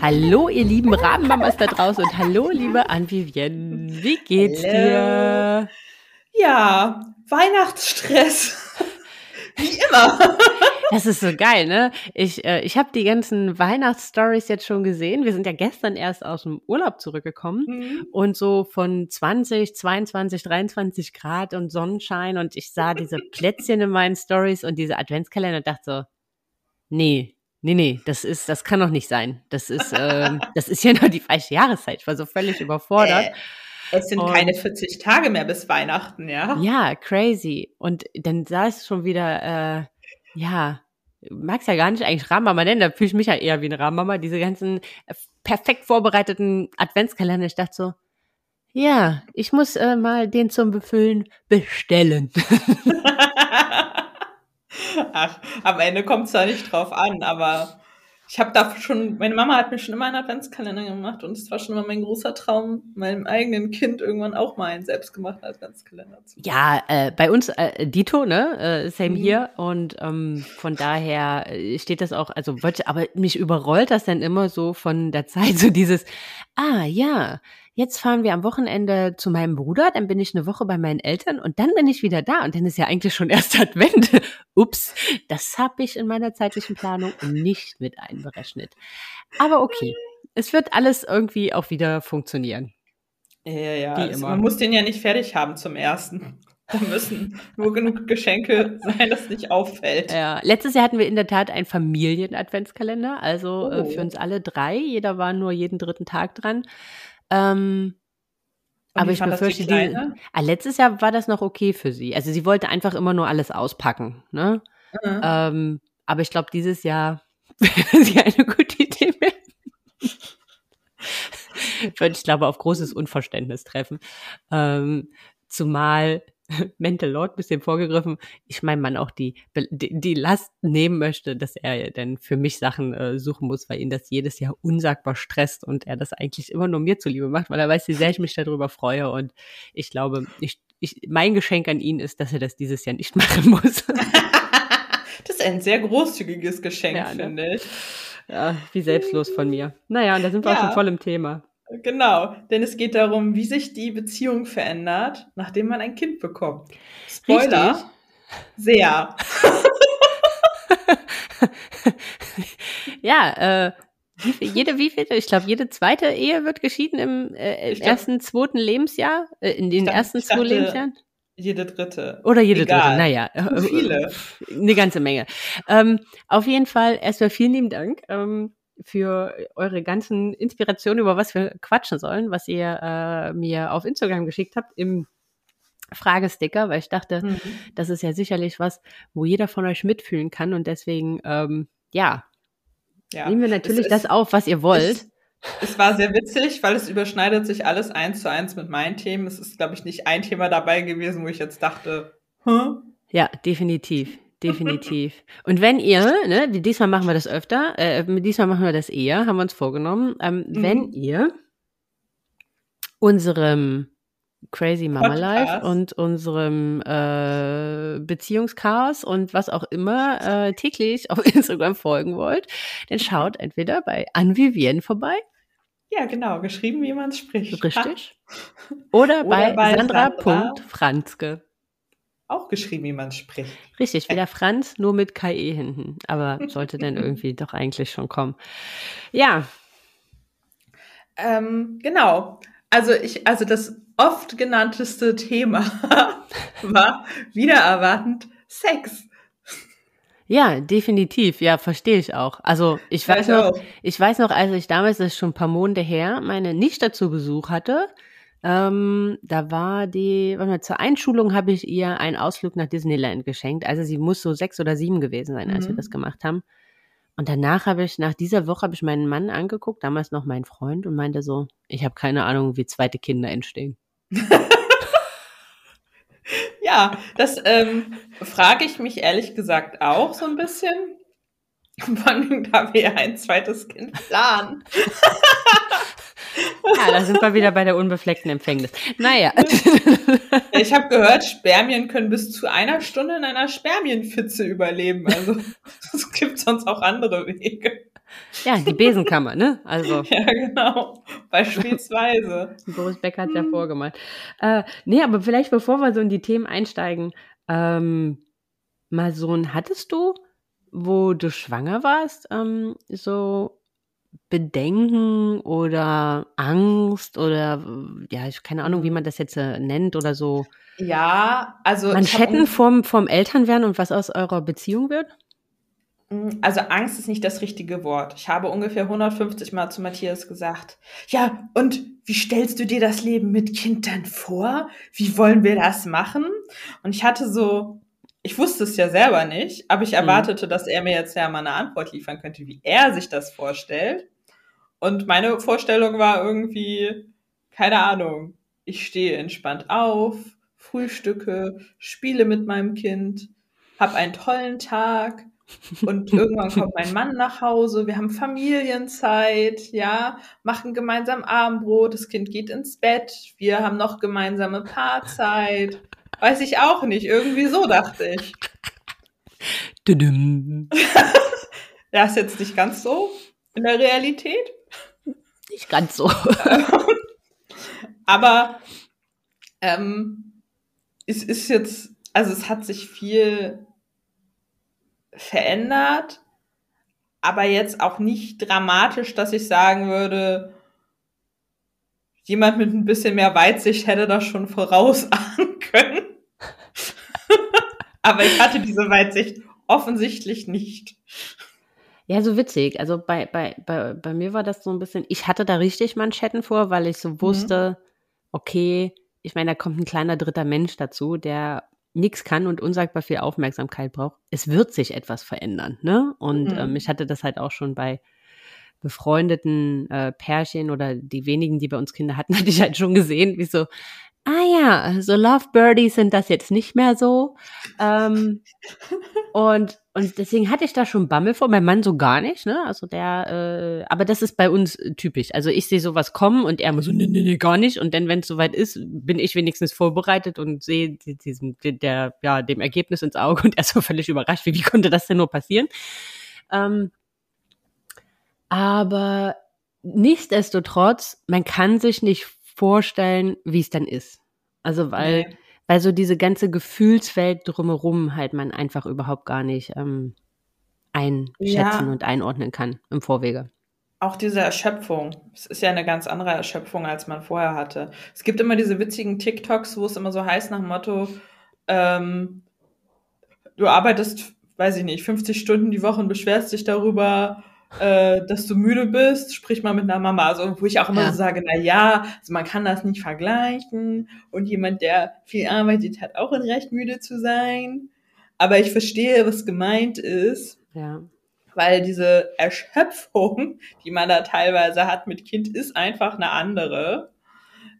Hallo, ihr lieben Rabenmamas da draußen und hallo, liebe Ann-Vivienne. Wie geht's Hallo. dir? Ja, Weihnachtsstress. Immer. Das ist so geil, ne? Ich, äh, ich habe die ganzen Weihnachtsstories jetzt schon gesehen. Wir sind ja gestern erst aus dem Urlaub zurückgekommen Mhm. und so von 20, 22, 23 Grad und Sonnenschein und ich sah diese Plätzchen in meinen Stories und diese Adventskalender und dachte so, nee, nee, nee, das ist, das kann doch nicht sein. Das ist, ähm, das ist ja nur die falsche Jahreszeit. Ich war so völlig überfordert. Äh, es sind Und- keine 40 Tage mehr bis Weihnachten, ja? Ja, crazy. Und dann sah es schon wieder, äh, ja, mag's ja gar nicht eigentlich Rahmenmama nennen, da fühle ich mich ja eher wie eine Rahmenmama, diese ganzen äh, perfekt vorbereiteten Adventskalender. Ich dachte so, ja, ich muss äh, mal den zum Befüllen bestellen. Ach, am Ende kommt es da nicht drauf an, aber ich habe da schon, meine Mama hat mir schon immer einen Adventskalender gemacht und es war schon immer mein großer Traum, meinem eigenen Kind irgendwann auch mal einen selbstgemachten Adventskalender zu machen. Ja, äh, bei uns äh, Dito, ne? Äh, same Mhm. hier. Und ähm, von daher äh, steht das auch, also aber mich überrollt das dann immer so von der Zeit, so dieses, ah ja, jetzt fahren wir am Wochenende zu meinem Bruder, dann bin ich eine Woche bei meinen Eltern und dann bin ich wieder da und dann ist ja eigentlich schon erst Advent. Ups, das habe ich in meiner zeitlichen Planung nicht mit einberechnet. Aber okay, es wird alles irgendwie auch wieder funktionieren. Ja, ja, Also man muss den ja nicht fertig haben zum ersten. Da müssen nur genug Geschenke sein, dass nicht auffällt. Ja, letztes Jahr hatten wir in der Tat einen Familien-Adventskalender, also äh, Oh. für uns alle drei. Jeder war nur jeden dritten Tag dran. Ähm, aber ich die befürchte, die, Kleine? ah, letztes Jahr war das noch okay für sie. Also sie wollte einfach immer nur alles auspacken. Ne? Mhm. Ähm, aber ich glaube, dieses Jahr wäre sie eine gute Idee mehr. Würde ich glaube auf großes Unverständnis treffen. Ähm, zumal Mental Lord bisschen vorgegriffen, ich meinem Mann auch die, die, die Last nehmen möchte, dass er dann für mich Sachen äh, suchen muss, weil ihn das jedes Jahr unsagbar stresst und er das eigentlich immer nur mir zuliebe macht, weil er weiß, wie sehr ich mich darüber freue und ich glaube, ich, ich, mein Geschenk an ihn ist, dass er das dieses Jahr nicht machen muss. Das ist ein sehr großzügiges Geschenk, Ja, ne? finde ich. Ja, wie selbstlos von mir. Naja, und da sind wir auch Ja. schon voll im Thema. Genau, denn es geht darum, wie sich die Beziehung verändert, nachdem man ein Kind bekommt. Spoiler, Richtig. sehr. Ja, äh, wie viel, jede, wie viel, ich glaube, jede zweite Ehe wird geschieden im, äh, im glaub- ersten, zweiten Lebensjahr, äh, in den Ich dacht- ersten zwei dachte- Lebensjahren. Jede dritte. Oder jede dritte, Egal. naja. äh, Viele. Eine ganze Menge. Ähm, auf jeden Fall erstmal vielen lieben Dank ähm, für eure ganzen Inspirationen, über was wir quatschen sollen, was ihr äh, mir auf Instagram geschickt habt im Fragesticker, weil ich dachte, Mhm. das ist ja sicherlich was, wo jeder von euch mitfühlen kann und deswegen, ähm, ja, Ja. nehmen wir natürlich Es das ist- auf, was ihr wollt. Es, es war sehr witzig, weil es überschneidet sich alles eins zu eins mit meinen Themen. Es ist, glaube ich, nicht ein Thema dabei gewesen, wo ich jetzt dachte, hm? Ja, definitiv. Definitiv. Und wenn ihr, ne, diesmal machen wir das öfter, äh, diesmal machen wir das eher, haben wir uns vorgenommen, ähm, Mhm. wenn ihr unserem Crazy Mama Life und unserem äh, Beziehungschaos und was auch immer äh, täglich auf Instagram folgen wollt, dann schaut entweder bei Anvivien vorbei, Ja, genau, geschrieben, wie man es spricht. richtig, oder, Oder bei, bei Sandra. Sandra.franzke. Auch geschrieben, wie man spricht. Richtig, wie der Franz, nur mit KE hinten. Aber sollte dann irgendwie doch eigentlich schon kommen. Ja, Ähm, genau. Also ich, also das oft genannteste Thema war wieder erwartend Sex. ja, definitiv. Ja, verstehe ich auch. Also ich weiß Ja, ich noch, auch. ich weiß noch, als ich damals, das ist schon ein paar Monate her, meine Nichte zu Besuch hatte. Ähm, da war die, warte mal, zur Einschulung habe ich ihr einen Ausflug nach Disneyland geschenkt. Also sie muss so sechs oder sieben gewesen sein, als wir Mhm. das gemacht haben. Und danach habe ich, nach dieser Woche habe ich meinen Mann angeguckt, damals noch mein Freund, und meinte so, ich habe keine Ahnung, wie zweite Kinder entstehen. Ja, das ähm, frage ich mich ehrlich gesagt auch so ein bisschen. Allem, da wir ein zweites Kind planen. Ja, da sind wir wieder bei der unbefleckten Empfängnis. Naja. Ich habe gehört, Spermien können bis zu einer Stunde in einer Spermienpfütze überleben. Also es gibt sonst auch andere Wege. Ja, die Besenkammer, ne? Also. Ja, genau. Beispielsweise. Boris Becker hat ja hm. vorgemalt. Äh, nee, aber vielleicht bevor wir so in die Themen einsteigen, ähm, mal so ein hattest du, wo du schwanger warst, ähm, so Bedenken oder Angst oder ja, ich keine Ahnung, wie man das jetzt äh, nennt oder so. Ja, also Manschetten vom vom Elternwerden und was aus eurer Beziehung wird? Hm, also Angst ist nicht das richtige Wort. Ich habe ungefähr 150 Mal zu Matthias gesagt, ja, und wie stellst du dir das Leben mit Kind dann vor? Wie wollen wir das machen? Und ich hatte so, ich wusste es ja selber nicht, aber ich mhm. erwartete, mhm. dass er mir jetzt ja mal eine Antwort liefern könnte, wie er sich das vorstellt. Und meine Vorstellung war irgendwie, keine Ahnung, ich stehe entspannt auf, frühstücke, spiele mit meinem Kind, habe einen tollen Tag, und irgendwann kommt mein Mann nach Hause, wir haben Familienzeit, ja, machen gemeinsam Abendbrot, das Kind geht ins Bett, wir haben noch gemeinsame Paarzeit. Weiß ich auch nicht, irgendwie so dachte ich. ja, ist jetzt nicht ganz so in der Realität. Nicht ganz so. Aber ähm, es ist jetzt, also es hat sich viel verändert, aber jetzt auch nicht dramatisch, dass ich sagen würde, jemand mit ein bisschen mehr Weitsicht hätte das schon vorausahnen können. Aber ich hatte diese Weitsicht offensichtlich nicht. Ja, so witzig. Also bei, bei, bei, bei mir war das so ein bisschen, ich hatte da richtig Manschetten vor, weil ich so mhm. wusste, mhm. okay, ich meine, da kommt ein kleiner dritter Mensch dazu, der nichts kann und unsagbar viel Aufmerksamkeit braucht, es wird sich etwas verändern. Ne? Und mhm. ähm, ich hatte das halt auch schon bei befreundeten äh, Pärchen oder die wenigen, die bei uns Kinder hatten, hatte ich halt schon gesehen, wie so, ah ja, so Lovebirdies sind das jetzt nicht mehr so. Ähm, und, und deswegen hatte ich da schon Bammel vor, mein Mann so gar nicht, ne? Also der, äh, aber das ist bei uns typisch. Also ich sehe sowas kommen und er muss so, nee, nee, nee, gar nicht. Und dann, wenn es soweit ist, bin ich wenigstens vorbereitet und sehe diesem, der, ja, dem Ergebnis ins Auge und er ist so völlig überrascht, wie, wie konnte das denn nur passieren? Ähm, aber nichtsdestotrotz, man kann sich nicht vorstellen, wie es dann ist. Also weil, nee. weil so diese ganze Gefühlswelt drumherum halt man einfach überhaupt gar nicht ähm, einschätzen ja. und einordnen kann im Vorwege. Auch diese Erschöpfung. Es ist ja eine ganz andere Erschöpfung, als man vorher hatte. Es gibt immer diese witzigen TikToks, wo es immer so heißt nach dem Motto, ähm, du arbeitest, weiß ich nicht, 50 Stunden die Woche und beschwerst dich darüber, äh, dass du müde bist, sprich mal mit einer Mama. Also, wo ich auch immer ja. so sage, na ja, also man kann das nicht vergleichen. Und jemand, der viel arbeitet, hat auch ein Recht, müde zu sein. Aber ich verstehe, was gemeint ist. Ja. Weil diese Erschöpfung, die man da teilweise hat mit Kind, ist einfach eine andere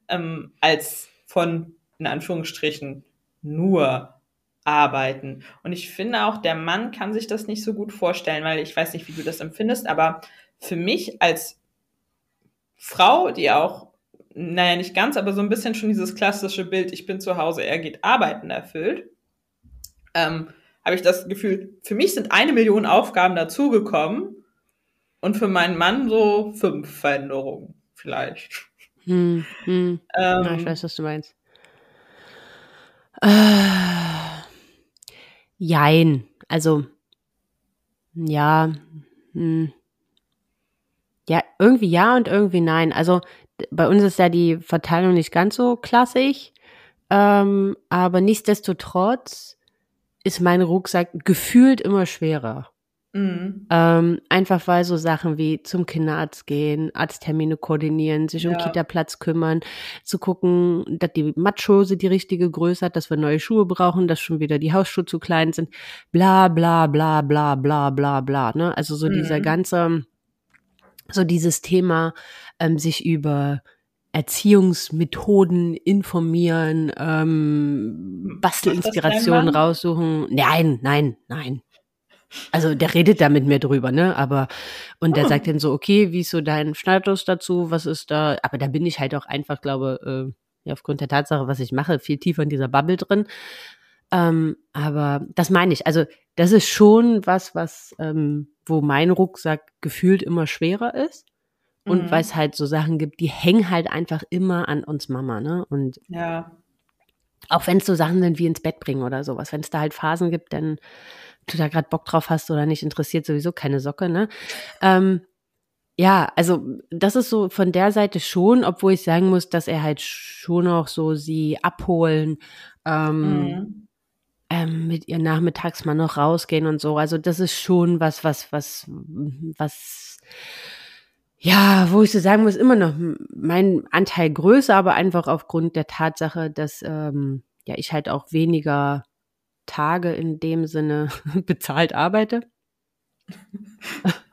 ähm, als von, in Anführungsstrichen, nur arbeiten. Und ich finde auch, der Mann kann sich das nicht so gut vorstellen, weil ich weiß nicht, wie du das empfindest, aber für mich als Frau, die auch, naja, nicht ganz, aber so ein bisschen schon dieses klassische Bild, ich bin zu Hause, er geht arbeiten erfüllt, ähm, habe ich das Gefühl, für mich sind eine Million Aufgaben dazugekommen und für meinen Mann so fünf Veränderungen vielleicht. Hm, hm. Ähm, ja, ich weiß, was du meinst. Äh, Jein. Also, ja, hm. ja, irgendwie ja und irgendwie nein. Also, bei uns ist ja die Verteilung nicht ganz so klassisch, ähm, aber nichtsdestotrotz ist mein Rucksack gefühlt immer schwerer. Mhm. Ähm, einfach weil so Sachen wie zum Kinderarzt gehen, Arzttermine koordinieren, sich um ja. Kita-Platz kümmern, zu gucken, dass die Matschhose die richtige Größe hat, dass wir neue Schuhe brauchen, dass schon wieder die Hausschuhe zu klein sind, bla bla bla bla bla bla bla. Ne? Also so mhm. dieser ganze, so dieses Thema, ähm, sich über Erziehungsmethoden informieren, ähm, Bastelinspirationen raussuchen. Nein, nein, nein. Also der redet da mit mir drüber, ne? Aber und der oh. sagt dann so, okay, wie ist so dein Status dazu? Was ist da? Aber da bin ich halt auch einfach, glaube, äh, ja, aufgrund der Tatsache, was ich mache, viel tiefer in dieser Bubble drin. Ähm, aber das meine ich. Also das ist schon was, was, ähm, wo mein Rucksack gefühlt immer schwerer ist. Und mhm. weil es halt so Sachen gibt, die hängen halt einfach immer an uns Mama, ne? Und ja. auch wenn es so Sachen sind wie ins Bett bringen oder sowas, wenn es da halt Phasen gibt, dann du da gerade Bock drauf hast oder nicht, interessiert sowieso keine Socke, ne? Ähm, ja, also das ist so von der Seite schon, obwohl ich sagen muss, dass er halt schon auch so sie abholen, ähm, mhm. ähm, mit ihr nachmittags mal noch rausgehen und so. Also das ist schon was, was, was, was, ja, wo ich so sagen muss, immer noch mein Anteil größer, aber einfach aufgrund der Tatsache, dass ähm, ja ich halt auch weniger Tage in dem Sinne bezahlt arbeite.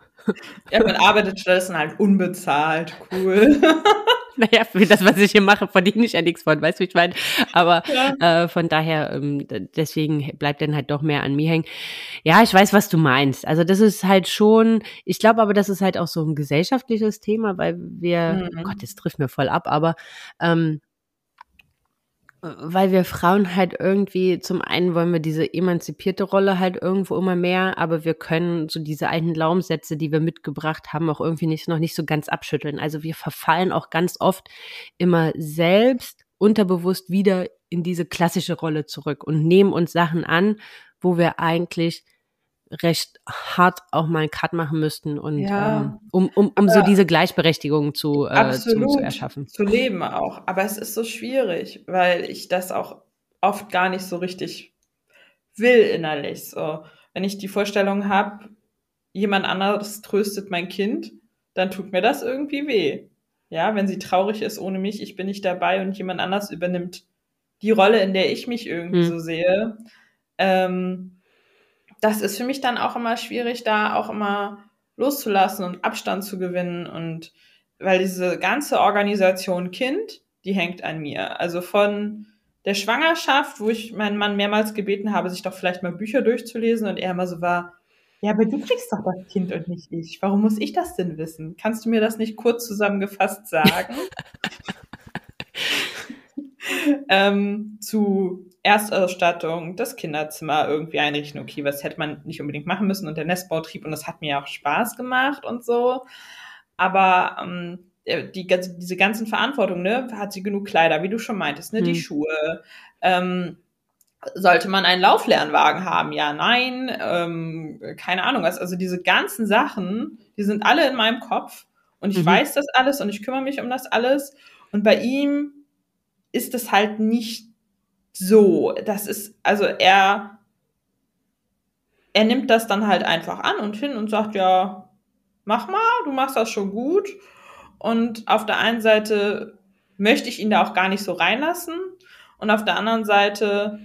Ja, man arbeitet stattdessen halt unbezahlt. Cool. naja, für das, was ich hier mache, verdiene ich ja nichts von, weißt du, wie ich meine? Aber ja. äh, von daher, ähm, deswegen bleibt dann halt doch mehr an mir hängen. Ja, ich weiß, was du meinst. Also das ist halt schon, ich glaube aber, das ist halt auch so ein gesellschaftliches Thema, weil wir, mhm. Gott, das trifft mir voll ab, aber ähm, weil wir Frauen halt irgendwie, zum einen wollen wir diese emanzipierte Rolle halt irgendwo immer mehr, aber wir können so diese alten Glaubenssätze, die wir mitgebracht haben, auch irgendwie nicht, noch nicht so ganz abschütteln. Also wir verfallen auch ganz oft immer selbst unterbewusst wieder in diese klassische Rolle zurück und nehmen uns Sachen an, wo wir eigentlich recht hart auch mal einen Cut machen müssten und ja. ähm, um, um, um so diese Gleichberechtigung zu, äh, zu, zu, erschaffen. Zu leben auch. Aber es ist so schwierig, weil ich das auch oft gar nicht so richtig will innerlich. So, wenn ich die Vorstellung habe, jemand anderes tröstet mein Kind, dann tut mir das irgendwie weh. Ja, wenn sie traurig ist ohne mich, ich bin nicht dabei und jemand anders übernimmt die Rolle, in der ich mich irgendwie hm. so sehe. Ähm, das ist für mich dann auch immer schwierig, da auch immer loszulassen und Abstand zu gewinnen und weil diese ganze Organisation Kind, die hängt an mir. Also von der Schwangerschaft, wo ich meinen Mann mehrmals gebeten habe, sich doch vielleicht mal Bücher durchzulesen und er immer so war, ja, aber du kriegst doch das Kind und nicht ich. Warum muss ich das denn wissen? Kannst du mir das nicht kurz zusammengefasst sagen? ähm, zu Erstausstattung, das Kinderzimmer irgendwie einrichten. Okay, was hätte man nicht unbedingt machen müssen und der Nestbautrieb und das hat mir auch Spaß gemacht und so. Aber ähm, die, diese ganzen Verantwortungen, ne, hat sie genug Kleider, wie du schon meintest, ne, hm. die Schuhe. Ähm, sollte man einen Lauflernwagen haben? Ja, nein, ähm, keine Ahnung was. Also diese ganzen Sachen, die sind alle in meinem Kopf und ich mhm. weiß das alles und ich kümmere mich um das alles. Und bei ihm ist es halt nicht so. Das ist, also er, er nimmt das dann halt einfach an und hin und sagt, ja, mach mal, du machst das schon gut. Und auf der einen Seite möchte ich ihn da auch gar nicht so reinlassen. Und auf der anderen Seite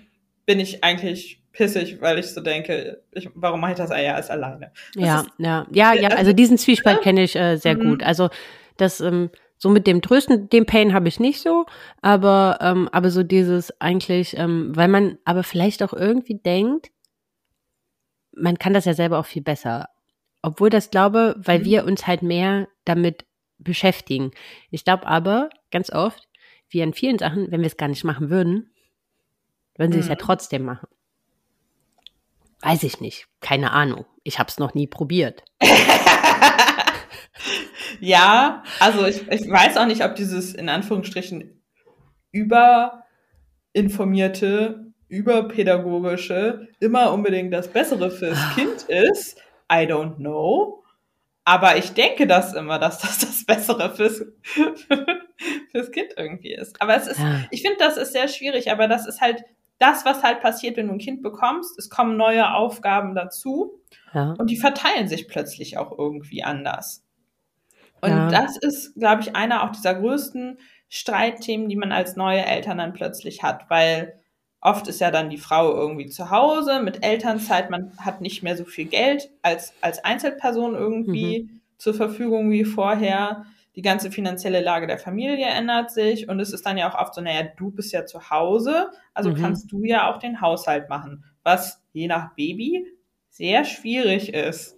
bin ich eigentlich pissig, weil ich so denke, ich, warum mache ich das ja als alleine? Das ja, ist, ja, ja, ja, also diesen Zwiespalt ja. kenne ich äh, sehr mhm. gut. Also das, ähm, so mit dem Trösten, den Pain habe ich nicht so, aber, ähm, aber so dieses eigentlich, ähm, weil man aber vielleicht auch irgendwie denkt, man kann das ja selber auch viel besser. Obwohl das glaube, weil mhm. wir uns halt mehr damit beschäftigen. Ich glaube aber ganz oft, wie an vielen Sachen, wenn wir es gar nicht machen würden, würden sie mhm. es ja mhm. trotzdem machen. Weiß ich nicht. Keine Ahnung. Ich habe es noch nie probiert. Ja, also ich, ich weiß auch nicht, ob dieses in Anführungsstrichen überinformierte, überpädagogische immer unbedingt das Bessere fürs. Kind ist. I don't know. Aber ich denke das immer, dass das das Bessere fürs, fürs Kind irgendwie ist. Aber es ist, ja. ich finde, das ist sehr schwierig, aber das ist halt das, was halt passiert, wenn du ein Kind bekommst. Es kommen neue Aufgaben dazu ja. und die verteilen sich plötzlich auch irgendwie anders. Und ja. das ist, glaube ich, einer auch dieser größten Streitthemen, die man als neue Eltern dann plötzlich hat, weil oft ist ja dann die Frau irgendwie zu Hause mit Elternzeit, man hat nicht mehr so viel Geld als, als Einzelperson irgendwie mhm. zur Verfügung wie vorher. Die ganze finanzielle Lage der Familie ändert sich und es ist dann ja auch oft so, naja, du bist ja zu Hause, also Mhm. kannst du ja auch den Haushalt machen, was je nach Baby sehr schwierig ist.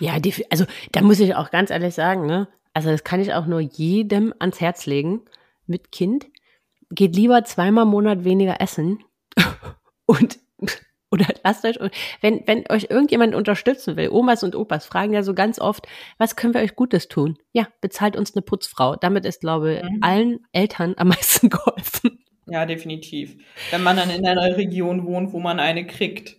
Ja, die, also da muss ich auch ganz ehrlich sagen, ne? Also das kann ich auch nur jedem ans Herz legen mit Kind. Geht lieber zweimal im Monat weniger essen und oder lasst euch, wenn, wenn euch irgendjemand unterstützen will, Omas und Opas fragen ja so ganz oft, was können wir euch Gutes tun? Ja, bezahlt uns eine Putzfrau. Damit ist, glaube ich, Mhm. allen Eltern am meisten geholfen. Ja, definitiv. Wenn man dann in einer Region wohnt, wo man eine kriegt.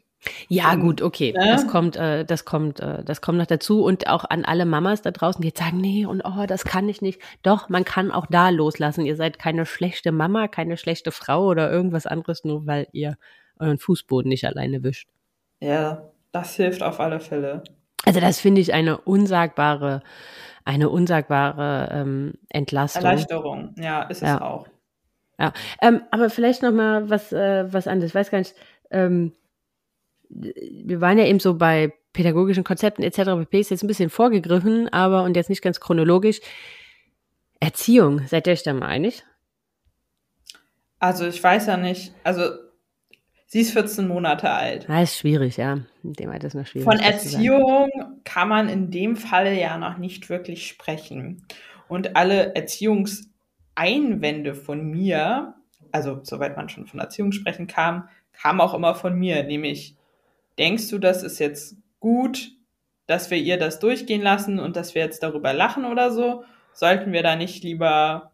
Ja, gut, okay. ne? Das kommt, äh, das kommt, äh, das kommt noch dazu. Und auch an alle Mamas da draußen, die jetzt sagen, nee, und oh, das kann ich nicht. Doch, man kann auch da loslassen. Ihr seid keine schlechte Mama, keine schlechte Frau oder irgendwas anderes, nur weil ihr euren Fußboden nicht alleine wischt. Ja, das hilft auf alle Fälle. Also das finde ich eine unsagbare, eine unsagbare ähm, Entlastung. Erleichterung, ja, ist es Ja. auch. Ähm, aber vielleicht noch mal was, äh, was anderes. Ich weiß gar nicht. Ähm, wir waren ja eben so bei pädagogischen Konzepten etc. pp. Ist jetzt ein bisschen vorgegriffen, aber und jetzt nicht ganz chronologisch. Erziehung, seid ihr euch da mal einig? Also ich weiß ja nicht, also sie ist 14 Monate alt. Ah, ist schwierig, ja. In dem Alter ist noch schwierig. Von das. Erziehung kann man in dem Falle ja noch nicht wirklich sprechen. Und alle Erziehungseinwände von mir, also soweit man schon von Erziehung sprechen kann, kamen auch immer von mir, nämlich, denkst du, das ist jetzt gut, dass wir ihr das durchgehen lassen und dass wir jetzt darüber lachen oder so? Sollten wir da nicht lieber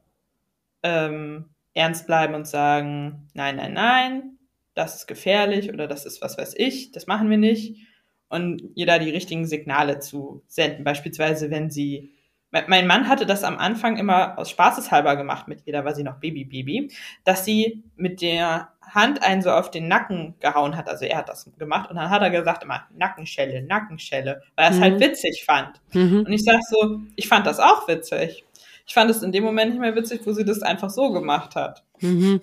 ähm, ernst bleiben und sagen, nein, nein, nein, das ist gefährlich oder das ist was weiß ich, das machen wir nicht. Und ihr da die richtigen Signale zu senden. Beispielsweise, wenn sie. Me- Mein Mann hatte das am Anfang immer aus Spaßeshalber gemacht mit ihr, da war sie noch Baby-Baby, dass sie mit der Hand einen so auf den Nacken gehauen hat. Also er hat das gemacht und dann hat er gesagt immer Nackenschelle, Nackenschelle, weil er es Mhm. halt witzig fand. Mhm. Und ich sag so, ich fand das auch witzig. Ich fand es in dem Moment nicht mehr witzig, wo sie das einfach so gemacht hat. Mhm.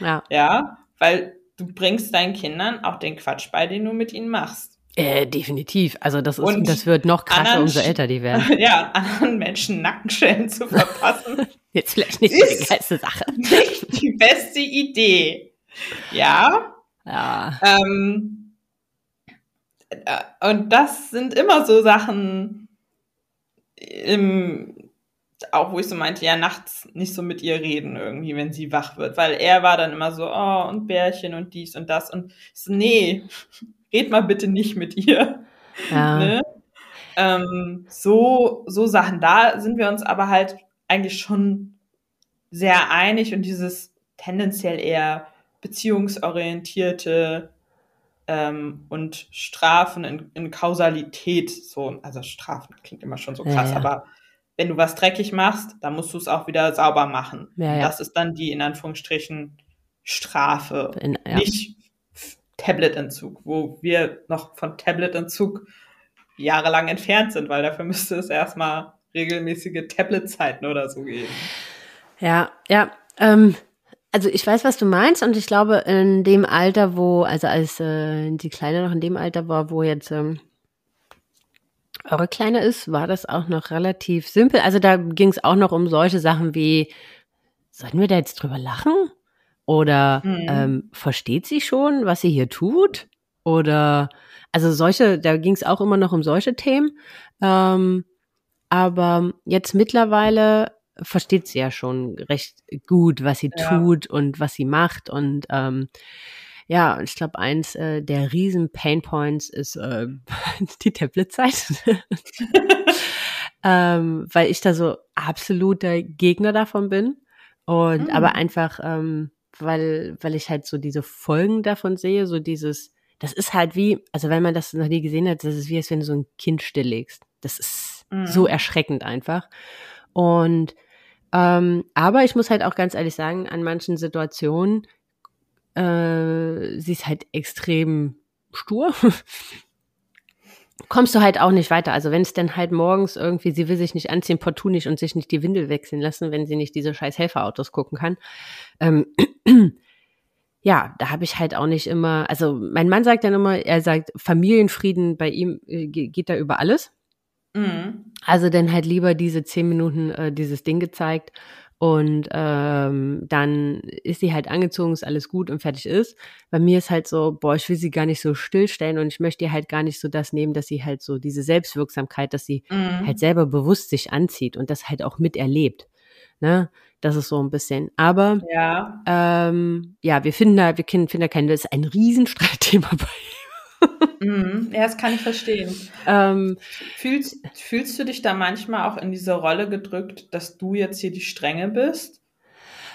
Ja. Ja, weil du bringst deinen Kindern auch den Quatsch bei, den du mit ihnen machst. Äh, definitiv. Also das ist, Und das wird noch krasser, anderen umso älter die werden. Ja, anderen Menschen Nackenschellen zu verpassen, Jetzt vielleicht nicht so die geilste Sache. nicht die beste Idee. Ja, Ja. ähm, äh, und das sind immer so Sachen, im, auch wo ich so meinte, ja, nachts nicht so mit ihr reden irgendwie, wenn sie wach wird, weil er war dann immer so, oh, und Bärchen und dies und das und so, nee, red mal bitte nicht mit ihr. ja. Ne? Ähm, so, so Sachen, da sind wir uns aber halt eigentlich schon sehr einig und dieses tendenziell eher beziehungsorientierte ähm, und Strafen in, in Kausalität, so, also Strafen klingt immer schon so Ja, krass, ja. aber wenn du was dreckig machst, dann musst du es auch wieder sauber machen. Ja, ja. Das ist dann die in Anführungsstrichen Strafe In, ja. nicht Tabletentzug, wo wir noch von Tabletentzug jahrelang entfernt sind, weil dafür müsste es erstmal regelmäßige Tabletzeiten oder so geben. Ja, ja. Ähm, also ich weiß, was du meinst und ich glaube, in dem Alter, wo, also als äh, die Kleine noch in dem Alter war, wo jetzt ähm, eure Kleine ist, war das auch noch relativ simpel. Also da ging es auch noch um solche Sachen wie, sollten wir da jetzt drüber lachen? Oder Mhm. ähm, versteht sie schon, was sie hier tut? Oder also solche, da ging es auch immer noch um solche Themen. Ähm, aber jetzt mittlerweile versteht sie ja schon recht gut, was sie Ja. tut und was sie macht. Und ähm, ja, ich glaube, eins äh, der riesen Painpoints ist äh, die Tabletzeit. ähm, weil ich da so absoluter Gegner davon bin. Und Mhm. aber einfach, ähm, weil, weil ich halt so diese Folgen davon sehe, so dieses, das ist halt wie, also wenn man das noch nie gesehen hat, das ist wie, als wenn du so ein Kind stilllegst. Das ist Mhm. so erschreckend einfach. Und ähm, aber ich muss halt auch ganz ehrlich sagen, an manchen Situationen, äh, sie ist halt extrem stur. Kommst du halt auch nicht weiter. Also wenn es dann halt morgens irgendwie, sie will sich nicht anziehen, partout nicht und sich nicht die Windel wechseln lassen, wenn sie nicht diese scheiß Helferautos gucken kann. Ähm, ja, da habe ich halt auch nicht immer, also mein Mann sagt dann immer, er sagt, Familienfrieden bei ihm äh, ge- geht da über alles. Mhm. Also dann halt lieber diese zehn Minuten äh, dieses Ding gezeigt und ähm, dann ist sie halt angezogen, ist alles gut und fertig ist. Bei mir ist halt so, boah, ich will sie gar nicht so stillstellen und ich möchte ihr halt gar nicht so das nehmen, dass sie halt so diese Selbstwirksamkeit, dass sie Mhm. halt selber bewusst sich anzieht und das halt auch miterlebt. Ne? Das ist so ein bisschen. Aber Ja. ähm, ja, wir finden da, wir finden da kein, das ist ein Riesenstreitthema bei. Mhm. Ja, das kann ich verstehen. Ähm, Fühlst, fühlst du dich da manchmal auch in diese Rolle gedrückt, dass du jetzt hier die Strenge bist?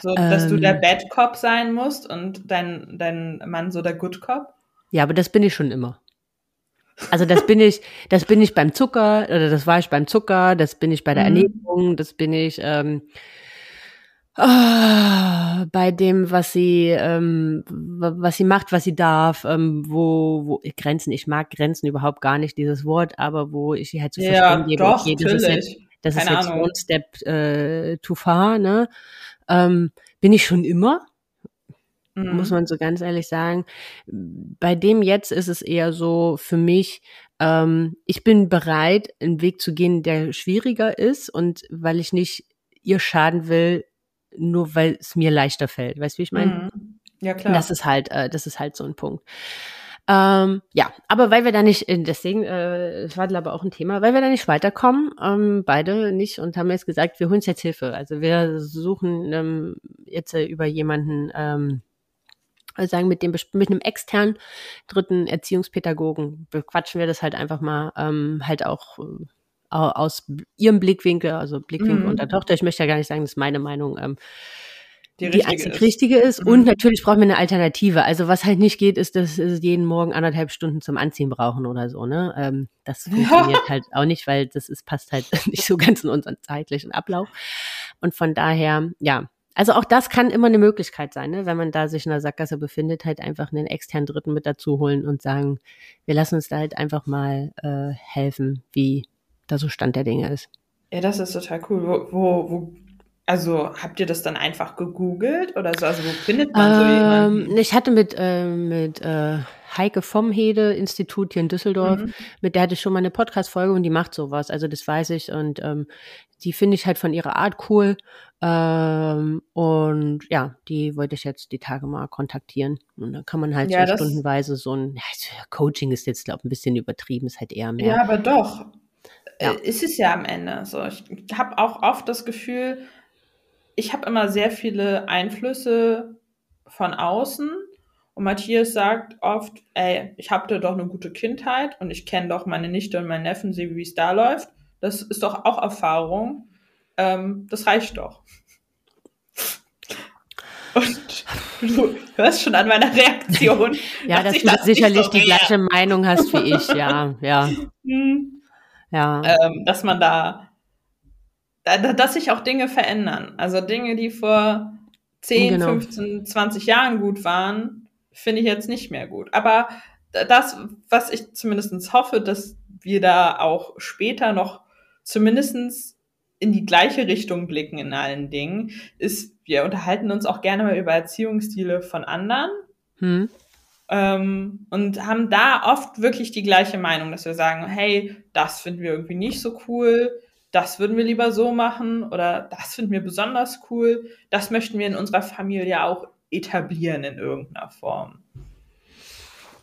So, dass du Ähm. der Bad Cop sein musst und dein, dein Mann so der Good Cop? Ja, aber das bin ich schon immer. Also das bin ich, das bin ich beim Zucker, oder das war ich beim Zucker, das bin ich bei der Mhm. Ernährung, das bin ich ähm, ah, bei dem, was sie, ähm, wa- was sie macht, was sie darf, ähm, wo, wo Grenzen, ich mag Grenzen überhaupt gar nicht, dieses Wort, aber wo ich ihr halt zu verstehen Ja, gebe, doch, okay, das ist jetzt, das ist jetzt Ahnung. one step äh, too far, ne? Ähm, bin ich schon immer, Mhm. muss man so ganz ehrlich sagen. Bei dem jetzt ist es eher so für mich, ähm, ich bin bereit, einen Weg zu gehen, der schwieriger ist und weil ich nicht ihr schaden will, nur weil es mir leichter fällt. Weißt du, wie ich meine? Mhm. Ja, klar. Das ist halt, äh, das ist halt so ein Punkt. Ähm, ja, aber weil wir da nicht, äh, deswegen, äh, es war aber auch ein Thema, weil wir da nicht weiterkommen, ähm, beide nicht und haben jetzt gesagt, wir holen uns jetzt Hilfe. Also wir suchen ähm, jetzt äh, über jemanden, ähm, also sagen mit dem mit einem externen dritten Erziehungspädagogen bequatschen wir das halt einfach mal ähm, halt auch äh, aus ihrem Blickwinkel, also Blickwinkel Mhm. unter Tochter. Ich möchte ja gar nicht sagen, dass meine Meinung ähm, die die, richtige einzig ist. richtige ist. Mhm. Und natürlich brauchen wir eine Alternative. Also was halt nicht geht, ist, dass sie jeden Morgen anderthalb Stunden zum Anziehen brauchen oder so. Ne? Ähm, das funktioniert halt auch nicht, weil das ist, passt halt nicht so ganz in unseren zeitlichen Ablauf. Und von daher, ja. Also auch das kann immer eine Möglichkeit sein, ne? wenn man da sich in der Sackgasse befindet, halt einfach einen externen Dritten mit dazu holen und sagen, wir lassen uns da halt einfach mal äh, helfen, wie da so Stand der Dinge ist. Ja, das ist total cool. Wo, wo, wo, also habt ihr das dann einfach gegoogelt oder so? Also wo findet man so jemanden? Ähm, ich hatte mit, äh, mit äh, Heike vom Hede Institut hier in Düsseldorf, Mhm. mit der hatte ich schon mal eine Podcast-Folge und die macht sowas. Also das weiß ich und ähm, die finde ich halt von ihrer Art cool. Ähm, und ja, die wollte ich jetzt die Tage mal kontaktieren. Und dann kann man halt Ja, so stundenweise so ein ja, Coaching ist jetzt, glaube ich, ein bisschen übertrieben, ist halt eher mehr. Ja, aber doch. Ja. Äh, Ist es ja am Ende so. Ich habe auch oft das Gefühl, ich habe immer sehr viele Einflüsse von außen. Und Matthias sagt oft, ey, ich hatte doch eine gute Kindheit und ich kenne doch meine Nichte und meinen Neffen, sehe, wie es da läuft. Das ist doch auch Erfahrung. Ähm, das reicht doch. Und du hörst schon an meiner Reaktion. Ja, dass dass du das sicherlich so die gleiche Meinung hast wie ich, ja, ja, Hm. Ja. ähm, dass man da, da, da- dass sich auch Dinge verändern. Also Dinge, die vor 10, Genau. 15, 20 Jahren gut waren, finde ich jetzt nicht mehr gut. Aber das, was ich zumindest hoffe, dass wir da auch später noch zumindest in die gleiche Richtung blicken in allen Dingen, ist, wir unterhalten uns auch gerne mal über Erziehungsstile von anderen Hm? Ähm, und haben da oft wirklich die gleiche Meinung, dass wir sagen, hey, das finden wir irgendwie nicht so cool, das würden wir lieber so machen oder das finden wir besonders cool, das möchten wir in unserer Familie auch etablieren in irgendeiner Form.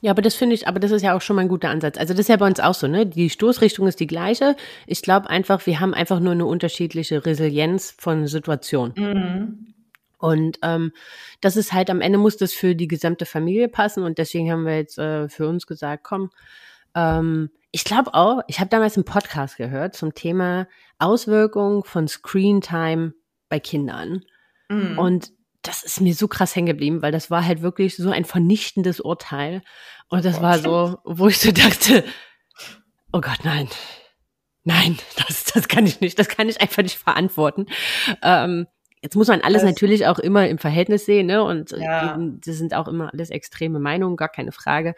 Ja, aber das finde ich, aber das ist ja auch schon mal ein guter Ansatz. Also das ist ja bei uns auch so, ne? Die Stoßrichtung ist die gleiche. Ich glaube einfach, wir haben einfach nur eine unterschiedliche Resilienz von Situationen. Mhm. Und ähm, das ist halt am Ende muss das für die gesamte Familie passen und deswegen haben wir jetzt äh, für uns gesagt, komm, ähm, ich glaube auch, ich habe damals einen Podcast gehört zum Thema Auswirkungen von Screen Time bei Kindern. Mhm. Und das ist mir so krass hängen geblieben, weil das war halt wirklich so ein vernichtendes Urteil. Und das Gott. war so, wo ich so dachte, oh Gott, nein. Nein, das, das kann ich nicht, das kann ich einfach nicht verantworten. Ähm, jetzt muss man alles Das- natürlich auch immer im Verhältnis sehen, ne? Und äh, Ja. das sind auch immer alles extreme Meinungen, gar keine Frage.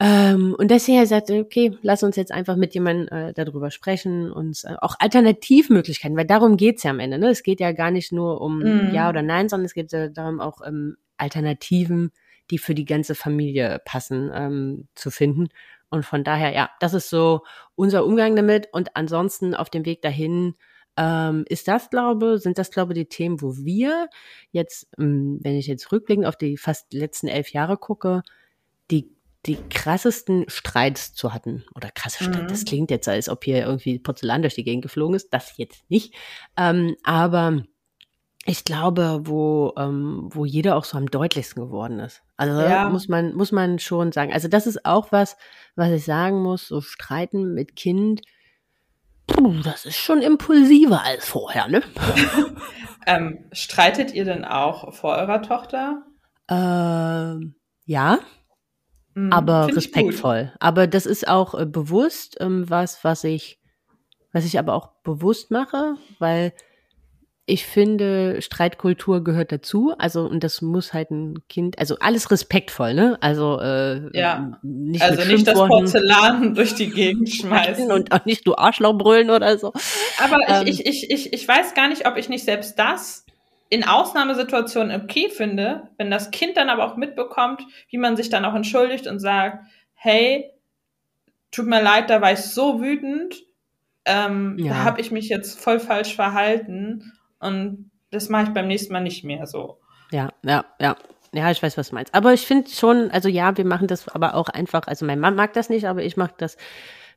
Ähm, und ich gesagt, okay, lass uns jetzt einfach mit jemandem äh, darüber sprechen und äh, auch Alternativmöglichkeiten, weil darum geht's ja am Ende. Ne? Es geht ja gar nicht nur um Mhm. Ja oder Nein, sondern es geht ja darum auch ähm, Alternativen, die für die ganze Familie passen, ähm, zu finden. Und von daher, ja, das ist so unser Umgang damit. Und ansonsten auf dem Weg dahin ähm, ist das, glaube, sind das, glaube die Themen, wo wir jetzt, ähm, wenn ich jetzt rückblickend auf die fast letzten elf Jahre gucke, die die krassesten Streits zu hatten. Oder krasse Streit, mhm. das klingt jetzt, als ob hier irgendwie Porzellan durch die Gegend geflogen ist. Das jetzt nicht. Ähm, aber ich glaube, wo, ähm, wo jeder auch so am deutlichsten geworden ist. Also ja. muss man, muss man schon sagen. Also das ist auch was, was ich sagen muss, so streiten mit Kind, puh, das ist schon impulsiver als vorher, ne? ähm, streitet ihr denn auch vor eurer Tochter? Ähm, ja. Mhm, aber respektvoll. Aber das ist auch äh, bewusst ähm, was, was ich, was ich aber auch bewusst mache, weil ich finde, Streitkultur gehört dazu. Also, und das muss halt ein Kind, also alles respektvoll, ne? Also, äh, ja. nicht Also nicht das Porzellan durch die Gegend schmeißen. Und auch nicht du Arschloch brüllen oder so. Aber ähm, ich, ich, ich, ich weiß gar nicht, ob ich nicht selbst das in Ausnahmesituationen okay finde, wenn das Kind dann aber auch mitbekommt, wie man sich dann auch entschuldigt und sagt, hey, tut mir leid, da war ich so wütend, ähm, ja. da habe ich mich jetzt voll falsch verhalten und das mache ich beim nächsten Mal nicht mehr so. Ja, ja, ja. Ja, ich weiß, was du meinst. Aber ich finde schon, also ja, wir machen das aber auch einfach, also mein Mann mag das nicht, aber ich mache das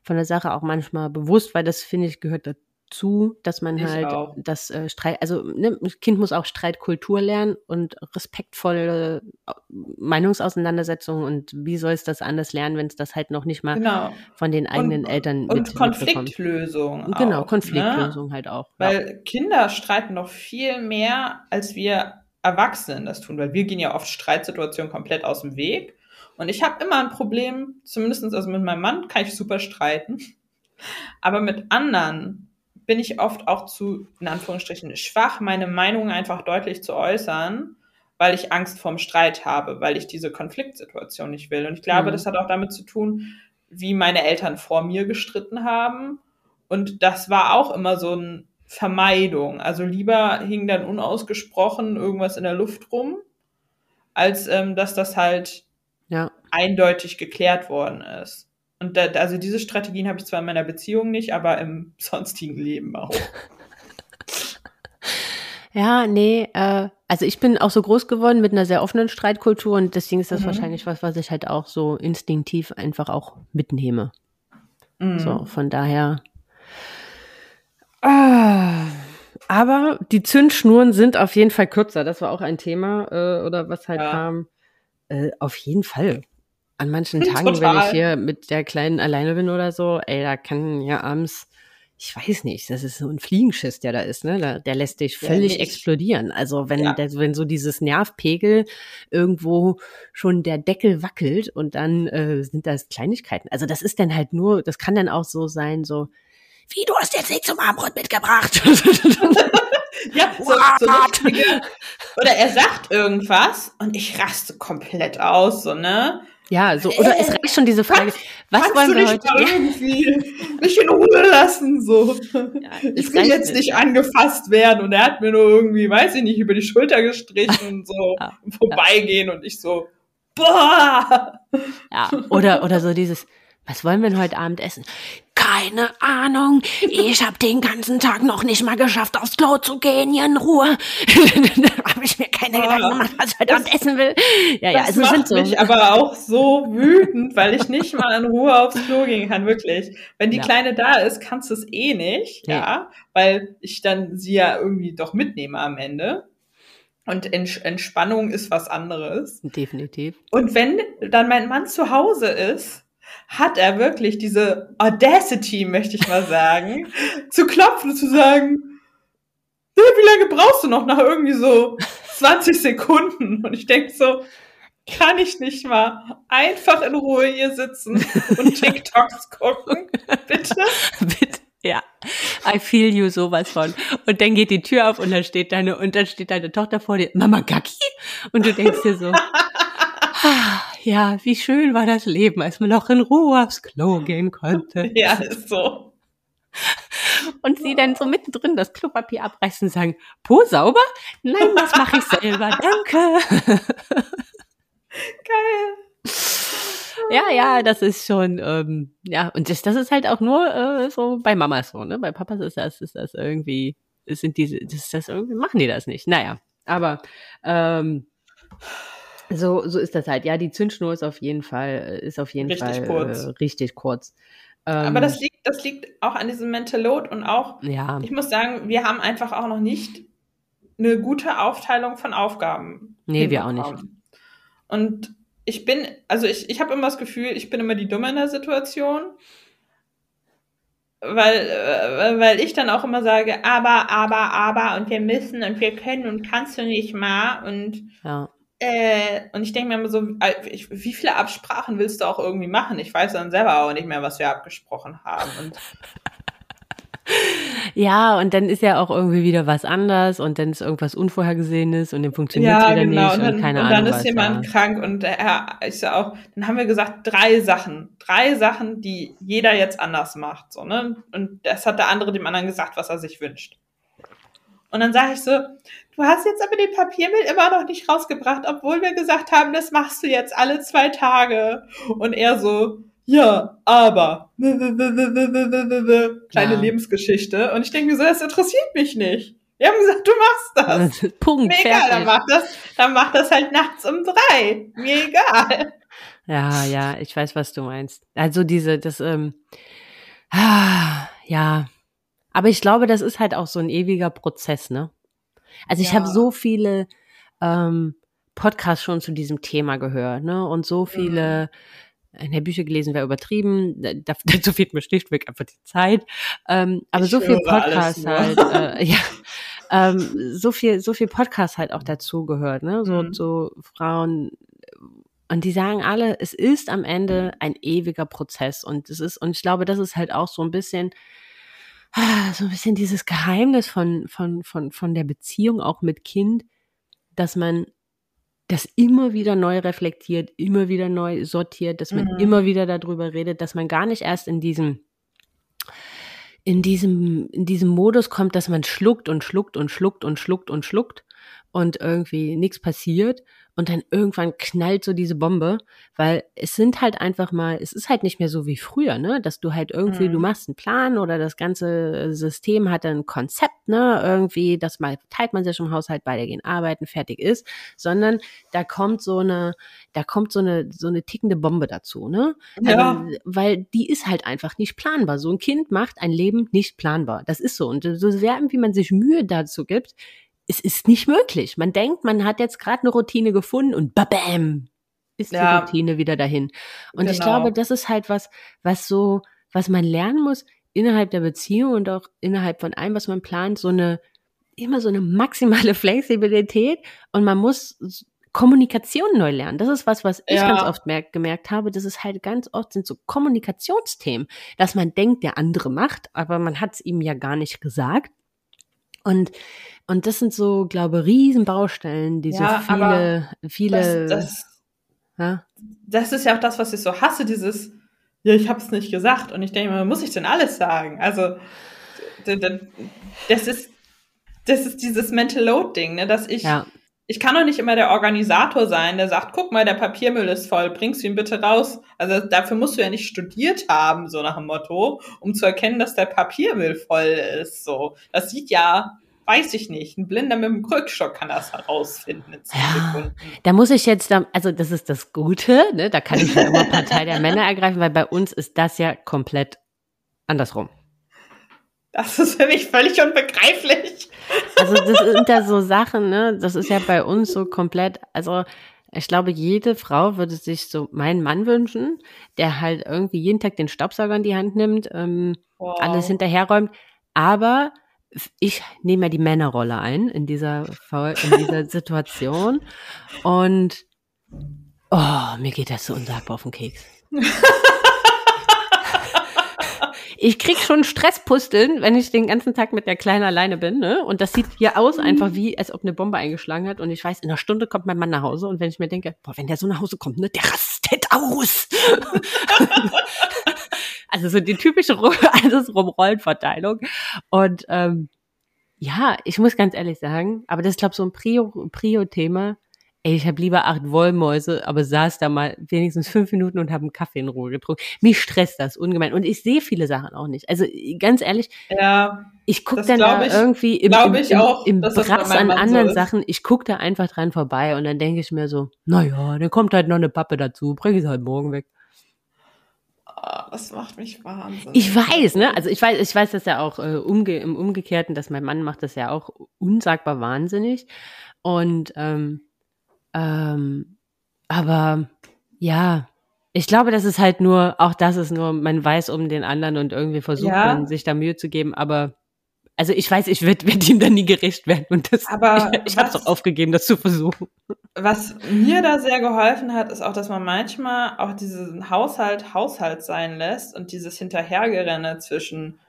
von der Sache auch manchmal bewusst, weil das, finde ich, gehört dazu, dass man ich halt auch. das äh, Streit, also ne, Kind muss auch Streitkultur lernen und respektvolle Meinungsauseinandersetzungen und wie soll es das anders lernen, wenn es das halt noch nicht mal genau. von den eigenen und, Eltern und mit, Konfliktlösung genau Konfliktlösung ne? halt auch weil ja. Kinder streiten noch viel mehr als wir Erwachsenen das tun weil wir gehen ja oft Streitsituationen komplett aus dem Weg und ich habe immer ein Problem zumindest also mit meinem Mann kann ich super streiten aber mit anderen bin ich oft auch zu, in Anführungsstrichen, schwach, meine Meinung einfach deutlich zu äußern, weil ich Angst vorm Streit habe, weil ich diese Konfliktsituation nicht will. Und ich glaube, mhm. das hat auch damit zu tun, wie meine Eltern vor mir gestritten haben. Und das war auch immer so eine Vermeidung. Also lieber hing dann unausgesprochen irgendwas in der Luft rum, als ähm, dass das halt ja. eindeutig geklärt worden ist. Und da, also diese Strategien habe ich zwar in meiner Beziehung nicht, aber im sonstigen Leben auch. ja, nee, äh, also ich bin auch so groß geworden mit einer sehr offenen Streitkultur und deswegen ist das mhm. wahrscheinlich was, was ich halt auch so instinktiv einfach auch mitnehme. Mhm. So, von daher. Äh, aber die Zündschnuren sind auf jeden Fall kürzer. Das war auch ein Thema, äh, oder was halt ja. kam. Äh, auf jeden Fall. An manchen Tagen, Total. wenn ich hier mit der Kleinen alleine bin oder so, ey, da kann ja abends, ich weiß nicht, das ist so ein Fliegenschiss, der da ist, ne? Der, der lässt dich völlig ja, explodieren. Also wenn, ja. der, wenn so dieses Nervpegel irgendwo schon der Deckel wackelt und dann äh, sind das Kleinigkeiten. Also das ist dann halt nur, das kann dann auch so sein, so, wie, du hast jetzt nicht zum Abendbrot mitgebracht. ja, so, so oder er sagt irgendwas und ich raste komplett aus, so, ne? Ja, so, oder es reicht schon diese Frage, was, was wollen wir heute? irgendwie mich in Ruhe lassen, so. Ja, ich will jetzt nicht angefasst werden und er hat mir nur irgendwie, weiß ich nicht, über die Schulter gestrichen und so ja, vorbeigehen ja. und ich so, boah! Ja, oder, oder so dieses, was wollen wir denn heute Abend essen? Keine Ahnung. Ich habe den ganzen Tag noch nicht mal geschafft, aufs Klo zu gehen, hier in Ruhe. da habe ich mir keine Gedanken gemacht, was ich heute Abend essen will. Ja, ja, das also macht sind so. mich aber auch so wütend, weil ich nicht mal in Ruhe aufs Klo gehen kann, wirklich. Wenn die ja. Kleine da ist, kannst du es eh nicht, ja. ja, weil ich dann sie ja irgendwie doch mitnehme am Ende. Und Entspannung ist was anderes. Definitiv. Und wenn dann mein Mann zu Hause ist, hat er wirklich diese Audacity, möchte ich mal sagen, zu klopfen und zu sagen, wie lange brauchst du noch nach irgendwie so 20 Sekunden? Und ich denke so, kann ich nicht mal einfach in Ruhe hier sitzen und TikToks gucken? Bitte? Bitte. Ja, I feel you sowas von. Und dann geht die Tür auf und dann steht deine, und dann steht deine Tochter vor dir, Mama Gacki? Und du denkst dir so, ah, ja, wie schön war das Leben, als man noch in Ruhe aufs Klo gehen konnte. Ja, ist so. Und sie dann so mittendrin das Klopapier abreißen und sagen, Po sauber? Nein, das mache ich selber, danke. Geil. ja, ja, das ist schon, ähm, ja, und das, das ist halt auch nur äh, so bei Mamas so, ne? Bei Papas ist das, ist das irgendwie, sind diese, das, das irgendwie, machen die das nicht. Naja, aber ähm, so, so ist das halt. Ja, die Zündschnur ist auf jeden Fall, ist auf jeden richtig Fall kurz. Äh, richtig kurz. Aber das ähm, liegt, das liegt auch an diesem Mental Load und auch, ja. ich muss sagen, wir haben einfach auch noch nicht eine gute Aufteilung von Aufgaben. Nee, wir auch nicht. Und ich bin, also ich, ich habe immer das Gefühl, ich bin immer die Dumme in der Situation. Weil, äh, weil ich dann auch immer sage, aber, aber, aber und wir müssen und wir können und kannst du nicht mal und ja. Äh, und ich denke mir immer so, ich, wie viele Absprachen willst du auch irgendwie machen? Ich weiß dann selber auch nicht mehr, was wir abgesprochen haben. Und ja, und dann ist ja auch irgendwie wieder was anders und dann ist irgendwas Unvorhergesehenes und dann funktioniert es ja, wieder genau. nicht und, dann, und keine und dann ist jemand ja. krank und er ist ja auch, dann haben wir gesagt, drei Sachen. Drei Sachen, die jeder jetzt anders macht. So, ne? Und das hat der andere dem anderen gesagt, was er sich wünscht. Und dann sage ich so, du hast jetzt aber den Papiermüll immer noch nicht rausgebracht, obwohl wir gesagt haben, das machst du jetzt alle zwei Tage. Und er so, ja, aber kleine ja. Lebensgeschichte. Und ich denke mir so, das interessiert mich nicht. Wir haben gesagt, du machst das. Punkt. Mir egal, dann mach das, dann mach das halt nachts um drei. Mir egal. Ja, ja, ich weiß, was du meinst. Also diese, das, ähm, ah, ja. Aber ich glaube, das ist halt auch so ein ewiger Prozess, ne? Also ich ja. habe so viele ähm, Podcasts schon zu diesem Thema gehört, ne? Und so viele mhm in der Bücher gelesen wäre übertrieben. dazu fehlt mir schlichtweg einfach die Zeit. Ähm, aber ich so viel Podcast halt, äh, ja, ähm, so viel, so viel Podcast halt auch dazu gehört, ne? So, mhm. so Frauen und die sagen alle, es ist am Ende ein ewiger Prozess und es ist und ich glaube, das ist halt auch so ein bisschen so ein bisschen dieses Geheimnis von von von von der Beziehung auch mit Kind, dass man das immer wieder neu reflektiert, immer wieder neu sortiert, dass man mhm. immer wieder darüber redet, dass man gar nicht erst in diesem in diesem in diesem Modus kommt, dass man schluckt und schluckt und schluckt und schluckt und schluckt und irgendwie nichts passiert und dann irgendwann knallt so diese Bombe, weil es sind halt einfach mal, es ist halt nicht mehr so wie früher, ne, dass du halt irgendwie, mhm. du machst einen Plan oder das ganze System hat ein Konzept, ne, irgendwie, das mal teilt man sich im Haushalt, beide gehen arbeiten, fertig ist, sondern da kommt so eine, da kommt so eine, so eine tickende Bombe dazu, ne, ja. also, weil die ist halt einfach nicht planbar. So ein Kind macht ein Leben nicht planbar. Das ist so und so sehr, wie man sich Mühe dazu gibt, es ist nicht möglich. Man denkt, man hat jetzt gerade eine Routine gefunden und babam ist ja. die Routine wieder dahin. Und genau. ich glaube, das ist halt was, was so, was man lernen muss innerhalb der Beziehung und auch innerhalb von allem, was man plant, so eine immer so eine maximale Flexibilität und man muss Kommunikation neu lernen. Das ist was, was ich ja. ganz oft merkt, gemerkt habe. Das ist halt ganz oft sind so Kommunikationsthemen, dass man denkt, der andere macht, aber man hat es ihm ja gar nicht gesagt. Und und das sind so, glaube ich, Riesenbaustellen, die ja, so viele, viele. Das, das, ja? das ist ja auch das, was ich so hasse, dieses, ja, ich habe es nicht gesagt. Und ich denke mir, muss ich denn alles sagen? Also, das ist, das ist dieses Mental Load-Ding, ne, dass ich, ja. Ich kann doch nicht immer der Organisator sein, der sagt, guck mal, der Papiermüll ist voll, bringst du ihn bitte raus. Also dafür musst du ja nicht studiert haben, so nach dem Motto, um zu erkennen, dass der Papiermüll voll ist. So, das sieht ja weiß ich nicht. Ein Blinder mit dem Krückstock kann das herausfinden in ja. Da muss ich jetzt, also das ist das Gute, ne? da kann ich ja immer Partei der Männer ergreifen, weil bei uns ist das ja komplett andersrum. Das ist für mich völlig unbegreiflich. Also das sind da so Sachen, ne? Das ist ja bei uns so komplett, also ich glaube, jede Frau würde sich so meinen Mann wünschen, der halt irgendwie jeden Tag den Staubsauger in die Hand nimmt, ähm, wow. alles hinterherräumt. Aber ich nehme ja die Männerrolle ein in dieser, in dieser Situation. Und oh, mir geht das so unsagbar auf den Keks. ich krieg schon Stresspusteln, wenn ich den ganzen Tag mit der Kleinen alleine bin, ne? Und das sieht hier aus einfach wie, als ob eine Bombe eingeschlagen hat. Und ich weiß, in einer Stunde kommt mein Mann nach Hause. Und wenn ich mir denke, boah, wenn der so nach Hause kommt, ne, der rastet aus. Also so die typische Altersrumrollenverteilung. Und ähm, ja, ich muss ganz ehrlich sagen, aber das ist, glaube ich, so ein Prio-Thema. Prio ey, ich habe lieber acht Wollmäuse, aber saß da mal wenigstens fünf Minuten und habe einen Kaffee in Ruhe getrunken. Mich stresst das ungemein. Und ich sehe viele Sachen auch nicht. Also ganz ehrlich, Ja, ich gucke dann da ich- irgendwie im, im, ich im, auch, im Brass an so anderen ist. Sachen. Ich gucke da einfach dran vorbei und dann denke ich mir so, na ja, dann kommt halt noch eine Pappe dazu, bring ich halt morgen weg. ah, das macht mich wahnsinnig. Ich weiß, ne? Also ich weiß, ich weiß das ja auch äh, umge im Umgekehrten, dass mein Mann macht das ja auch unsagbar wahnsinnig. Und ähm, ähm, aber ja, ich glaube, das ist halt nur, auch das ist nur, man weiß um den anderen und irgendwie versucht Ja. man sich da Mühe zu geben, aber also ich weiß, ich werde werd ihm da nie gerecht werden und das, Aber ich, ich habe es auch aufgegeben, das zu versuchen. Was mir da sehr geholfen hat, ist auch, dass man manchmal auch diesen Haushalt Haushalt sein lässt und dieses Hinterhergerenne zwischen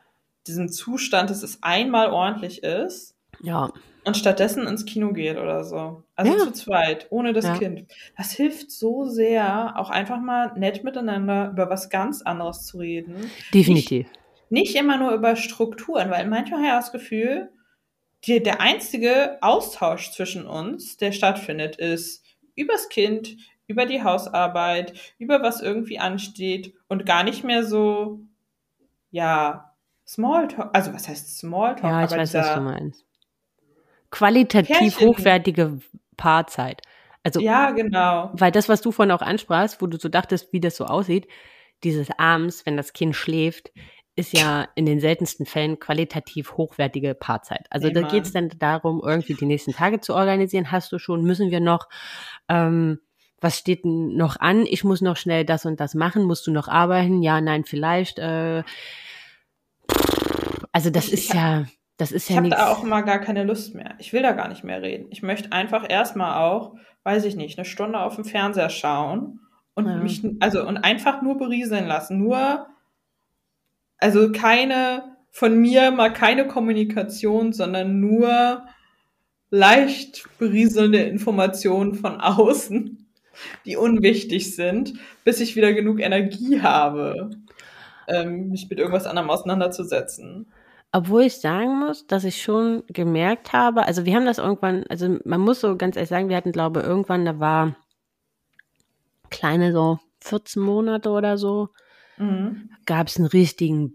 diesem Zustand, dass es einmal ordentlich ist Ja, und stattdessen ins Kino geht oder so. Also Ja. zu zweit, ohne das Ja. Kind. Das hilft so sehr, auch einfach mal nett miteinander über was ganz anderes zu reden. definitiv. Nicht immer nur über Strukturen, weil manchmal habe ich das Gefühl, die, der einzige Austausch zwischen uns, der stattfindet, ist übers Kind, über die Hausarbeit, über was irgendwie ansteht und gar nicht mehr so, ja, Smalltalk. Also was heißt Smalltalk? Ja, ich weiß, was du meinst. Qualitativ Pärchen- hochwertige Paarzeit. Also Ja, genau. Weil das, was du vorhin auch ansprachst, wo du so dachtest, wie das so aussieht, dieses abends, wenn das Kind schläft, ist ja in den seltensten Fällen qualitativ hochwertige Paarzeit. Also Nee, da geht es dann darum, irgendwie die nächsten Tage zu organisieren. Hast du schon, müssen wir noch, ähm, was steht denn noch an? Ich muss noch schnell das und das machen. Musst du noch arbeiten? Ja, nein, vielleicht. Äh, also das ist ja, das ist Ich ja habe nichts. da auch mal gar keine Lust mehr. Ich will da gar nicht mehr reden. Ich möchte einfach erstmal auch, weiß ich nicht, eine Stunde auf dem Fernseher schauen und Ja. mich, also und einfach nur berieseln lassen. Nur, also keine, von mir mal keine Kommunikation, sondern nur leicht berieselnde Informationen von außen, die unwichtig sind, bis ich wieder genug Energie habe, ähm, mich mit irgendwas anderem auseinanderzusetzen. Obwohl ich sagen muss, dass ich schon gemerkt habe, also wir haben das irgendwann, also man muss so ganz ehrlich sagen, wir hatten glaube irgendwann, da war kleine so 14 Monate oder so, Mhm. gab es einen richtigen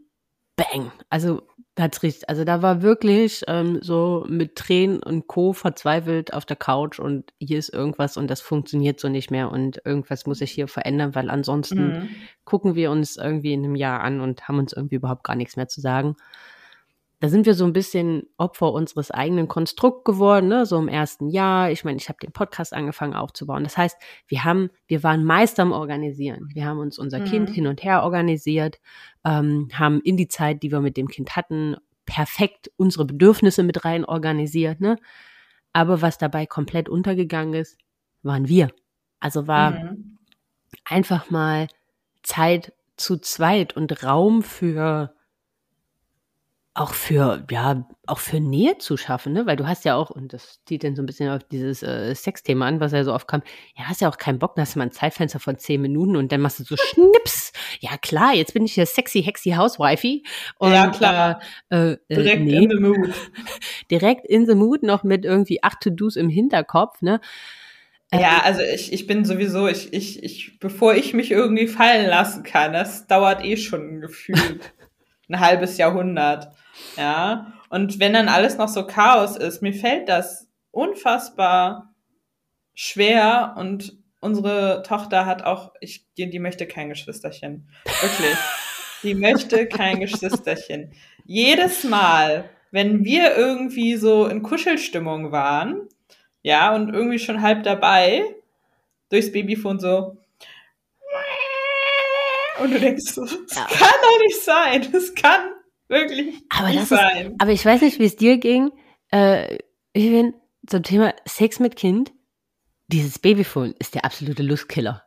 Bang. Also da hat's richtig, also da war wirklich ähm, so mit Tränen und Co. verzweifelt auf der Couch und hier ist irgendwas und das funktioniert so nicht mehr und irgendwas muss sich hier verändern, weil ansonsten Mhm. gucken wir uns irgendwie in einem Jahr an und haben uns irgendwie überhaupt gar nichts mehr zu sagen. Da sind wir so ein bisschen Opfer unseres eigenen Konstrukt geworden, ne? so im ersten Jahr. Ich meine, ich habe den Podcast angefangen aufzubauen. Das heißt, wir haben, wir waren Meister am Organisieren. Wir haben uns unser Mhm. Kind hin und her organisiert, ähm, haben in die Zeit, die wir mit dem Kind hatten, perfekt unsere Bedürfnisse mit rein organisiert. Ne? Aber was dabei komplett untergegangen ist, waren wir. Also war Mhm. einfach mal Zeit zu zweit und Raum für auch für ja auch für Nähe zu schaffen, ne? Weil du hast ja auch und das zieht dann so ein bisschen auf dieses äh, Sexthema an, was ja so oft kam. Ja, hast ja auch keinen Bock, da hast du mal ein Zeitfenster von zehn Minuten und dann machst du so Schnips. Ja klar, jetzt bin ich hier sexy hexy Housewifey und Ja, klar. Äh, äh, Direkt nee, in the mood. direkt in the mood noch mit irgendwie acht To-Dos im Hinterkopf, ne? Ja, also ich, ich bin sowieso, ich, ich, ich, bevor ich mich irgendwie fallen lassen kann, das dauert eh schon gefühlt ein halbes Jahrhundert. Ja. Und wenn dann alles noch so Chaos ist, mir fällt das unfassbar schwer und unsere Tochter hat auch, ich, die, die möchte kein Geschwisterchen. Wirklich. Die möchte kein Geschwisterchen. Jedes Mal, wenn wir irgendwie so in Kuschelstimmung waren, ja, und irgendwie schon halb dabei, durchs Babyfon so. Und du denkst das Ja. kann doch nicht sein. Das kann wirklich Aber das ist-. Aber ich weiß nicht, wie es dir ging. Äh, ich bin zum Thema Sex mit Kind. Dieses Babyphone ist der absolute Lustkiller.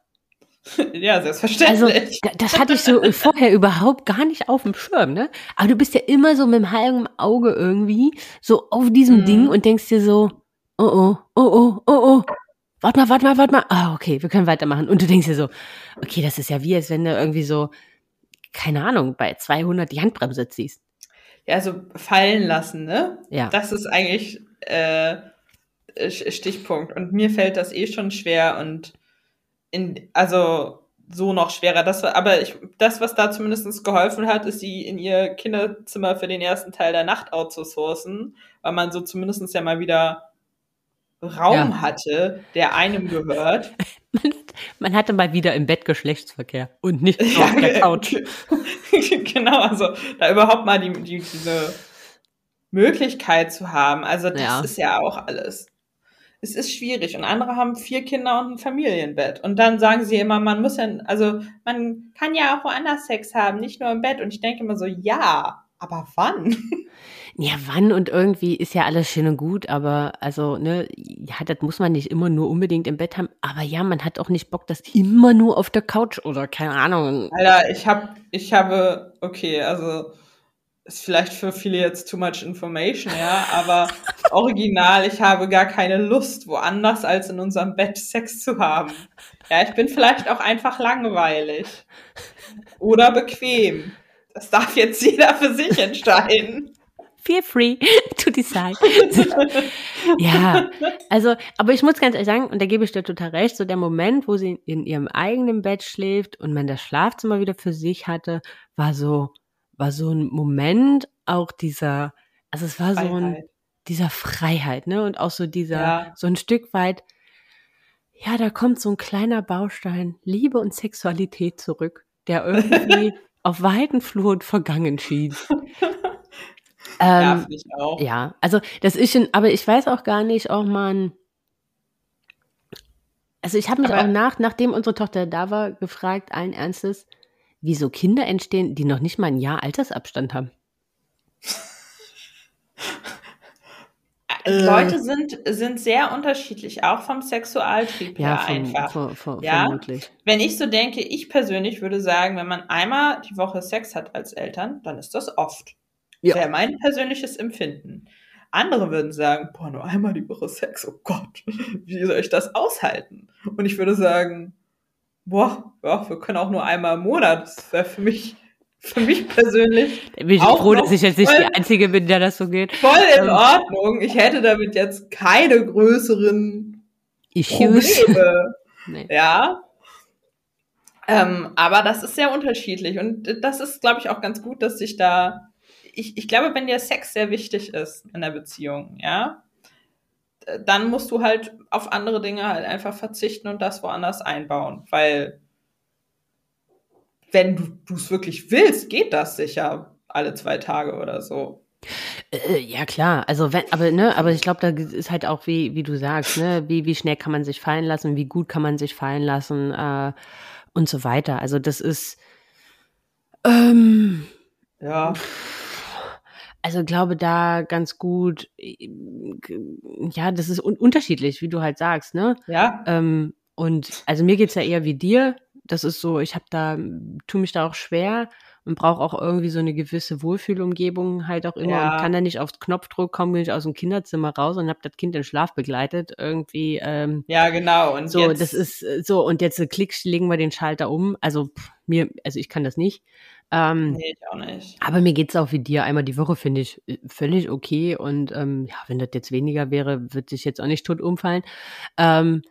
ja, Also, selbstverständlich. da- das hatte ich so vorher überhaupt gar nicht auf dem Schirm, ne? Aber du bist ja immer so mit dem halben Auge irgendwie so auf diesem Mhm. Ding und denkst dir so, oh oh, oh oh, oh oh. Warte mal, warte mal, warte mal. Ah, okay, wir können weitermachen. Und du denkst dir so, okay, das ist ja wie, als wenn du irgendwie so, keine Ahnung, bei 200 die Handbremse ziehst. ja, so fallen lassen, ne? Ja. Das ist eigentlich, äh, Stichpunkt. Und mir fällt das eh schon schwer und in, also so noch schwerer. Das, aber ich, das, was da zumindest geholfen hat, ist, sie in ihr Kinderzimmer für den ersten Teil der Nacht outzusourcen, weil man so zumindest ja mal wieder Raum ja. hatte, der einem gehört. Man hatte mal wieder im Bett Geschlechtsverkehr und nicht ja, auf der Couch. genau, also da überhaupt mal die, die, diese Möglichkeit zu haben. Also das ja. ist ja auch alles. Es ist schwierig. Und andere haben vier Kinder und ein Familienbett. Und dann sagen sie immer, man muss ja, also man kann ja auch woanders Sex haben, nicht nur im Bett. Und ich denke immer so, ja, aber wann? Ja, wann und irgendwie ist ja alles schön und gut, aber also, ne, ja, das muss man nicht immer nur unbedingt im Bett haben. Aber ja, man hat auch nicht Bock, das immer nur auf der Couch oder keine Ahnung. Alter, ich hab, ich habe, okay, also ist vielleicht für viele jetzt too much information, ja, aber original, ich habe gar keine Lust, woanders als in unserem Bett Sex zu haben. Ja, ich bin vielleicht auch einfach langweilig. Oder bequem. Das darf jetzt jeder für sich entscheiden feel free to decide. ja, also, aber ich muss ganz ehrlich sagen, und da gebe ich dir total recht, so der Moment, wo sie in ihrem eigenen Bett schläft und man das Schlafzimmer wieder für sich hatte, war so, war so ein Moment auch dieser, also es war Freiheit. so ein, dieser Freiheit, ne, und auch so dieser, ja. so ein Stück weit, ja, da kommt so ein kleiner Baustein Liebe und Sexualität zurück, der irgendwie auf weiten Flur vergangen schien. Ähm, ja, ich auch. Ja, also das ist schon, aber ich weiß auch gar nicht, ob man. Also ich habe mich aber, auch nach, nachdem unsere Tochter da war, gefragt, allen Ernstes, wieso Kinder entstehen, die noch nicht mal ein Jahr Altersabstand haben. Äh. Leute sind, sind sehr unterschiedlich, auch vom Sexualtrieb ja, her vom, einfach. Vom, vom, ja? Vermutlich. Wenn ich so denke, ich persönlich würde sagen, wenn man einmal die Woche Sex hat als Eltern, dann ist das oft. Ja. Wäre mein persönliches Empfinden. Andere würden sagen, boah, nur einmal die Woche Sex, oh Gott, wie soll ich das aushalten? Und ich würde sagen, boah, ja, wir können auch nur einmal im Monat. Das wäre für mich, für mich persönlich. Da bin ich froh, dass ich jetzt nicht die Einzige bin, der das so geht. Voll in ähm, Ordnung. Ich hätte damit jetzt keine größeren Issues. Probleme. nee. Ja. Ähm, aber das ist sehr unterschiedlich. Und das ist, glaube ich, auch ganz gut, dass sich da ich, ich glaube, wenn dir Sex sehr wichtig ist in der Beziehung, ja, dann musst du halt auf andere Dinge halt einfach verzichten und das woanders einbauen, weil wenn du es wirklich willst, geht das sicher alle zwei Tage oder so. Äh, ja klar, also wenn, aber ne, aber ich glaube, da ist halt auch wie wie du sagst, ne, wie wie schnell kann man sich fallen lassen, wie gut kann man sich fallen lassen äh, und so weiter. Also das ist ähm, ja. Also glaube da ganz gut, äh, ja, das ist un unterschiedlich, wie du halt sagst, ne? Ja. Ähm, und also mir geht's ja eher wie dir. Das ist so, ich habe da, tu mich da auch schwer und brauche auch irgendwie so eine gewisse Wohlfühlumgebung halt auch immer ja. und kann da nicht aufs Knopfdruck kommen, bin ich aus dem Kinderzimmer raus und habe das Kind in Schlaf begleitet irgendwie. Ähm, ja, genau. Und so, jetzt das ist äh, so und jetzt äh, klick legen wir den Schalter um. Also pff, mir, also ich kann das nicht. Ähm, nee, ich auch nicht. Aber mir geht's auch wie dir. Einmal die Woche finde ich äh, völlig okay. Und ähm, ja, wenn das jetzt weniger wäre, würde ich jetzt auch nicht tot umfallen. Ähm,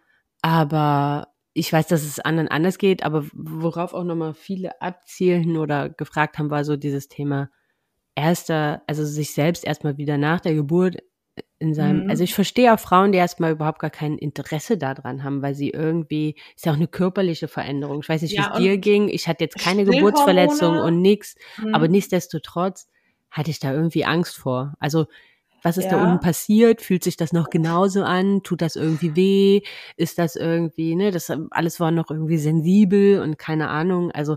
aber ich weiß, dass es anderen anders geht. Aber worauf auch nochmal viele abzielen oder gefragt haben, war so dieses Thema erster, also sich selbst erstmal wieder nach der Geburt in seinem, mhm. also ich verstehe auch Frauen, die erstmal überhaupt gar kein Interesse daran haben, weil sie irgendwie, ist ja auch eine körperliche Veränderung. Ich weiß nicht, wie ja, es dir ging. Ich hatte jetzt keine Geburtsverletzung und nix, mhm. aber nichtsdestotrotz hatte ich da irgendwie Angst vor. Also, was ist ja. da unten passiert? Fühlt sich das noch genauso an? Tut das irgendwie weh? Ist das irgendwie, ne, das alles war noch irgendwie sensibel und keine Ahnung. Also,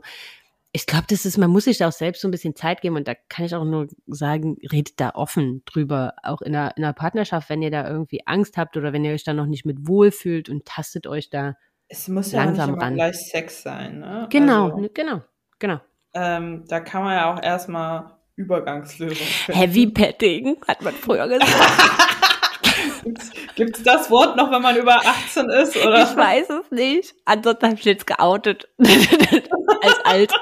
ich glaube, das ist, man muss sich da auch selbst so ein bisschen Zeit geben und da kann ich auch nur sagen, redet da offen drüber, auch in einer, in einer Partnerschaft, wenn ihr da irgendwie Angst habt oder wenn ihr euch da noch nicht mit wohlfühlt und tastet euch da es muss ja langsam nicht ran. gleich Sex sein, ne? Genau, also, ne, genau, genau. Ähm, da kann man ja auch erstmal Übergangslösungen finden. Heavy Petting, hat man früher gesagt. Gibt es das Wort noch, wenn man über 18 ist? Oder? Ich weiß es nicht. Ansonsten habe ich jetzt geoutet. Als alt.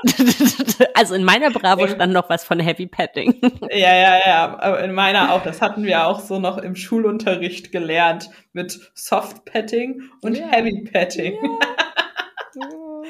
also in meiner Bravo stand noch was von Heavy Petting. Ja, ja, ja. Aber in meiner auch. Das hatten wir auch so noch im Schulunterricht gelernt mit Soft Petting und ja. Heavy Petting. Ja.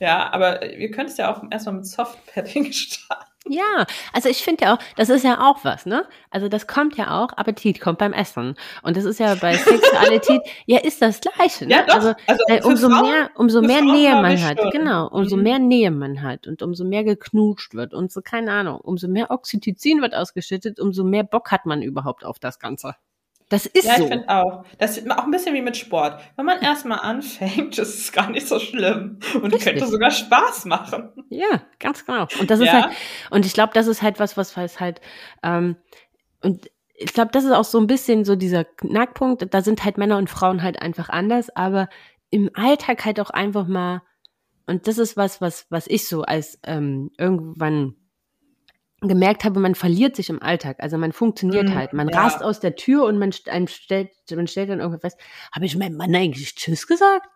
ja, aber wir können es ja auch erstmal mit Soft Petting starten. Ja, also ich finde ja auch, das ist ja auch was, ne? Also das kommt ja auch, Appetit kommt beim Essen. Und das ist ja bei Sexualität, ja, ist das Gleiche. Ne? Ja, doch. Also, also äh, umso Frauen, mehr, umso mehr Frauen Nähe man hat, schon. genau, umso Mhm. mehr Nähe man hat und umso mehr geknutscht wird und so, keine Ahnung, umso mehr Oxytocin wird ausgeschüttet, umso mehr Bock hat man überhaupt auf das Ganze. Das ist Ja, so. ich finde auch. Das ist auch ein bisschen wie mit Sport. Wenn man erstmal anfängt, ist es gar nicht so schlimm und Richtig. könnte sogar Spaß machen. Ja, ganz genau. Und das ist Ja. halt, und ich glaube, das ist halt was, was was halt, ähm, und ich glaube, das ist auch so ein bisschen so dieser Knackpunkt. Da sind halt Männer und Frauen halt einfach anders, aber im Alltag halt auch einfach mal, und das ist was, was, was ich so als ähm, irgendwann gemerkt habe, man verliert sich im Alltag. Also man funktioniert Mm, halt. Man ja. rast aus der Tür und man, stellt, man stellt dann irgendwas fest, habe ich meinem Mann eigentlich Tschüss gesagt?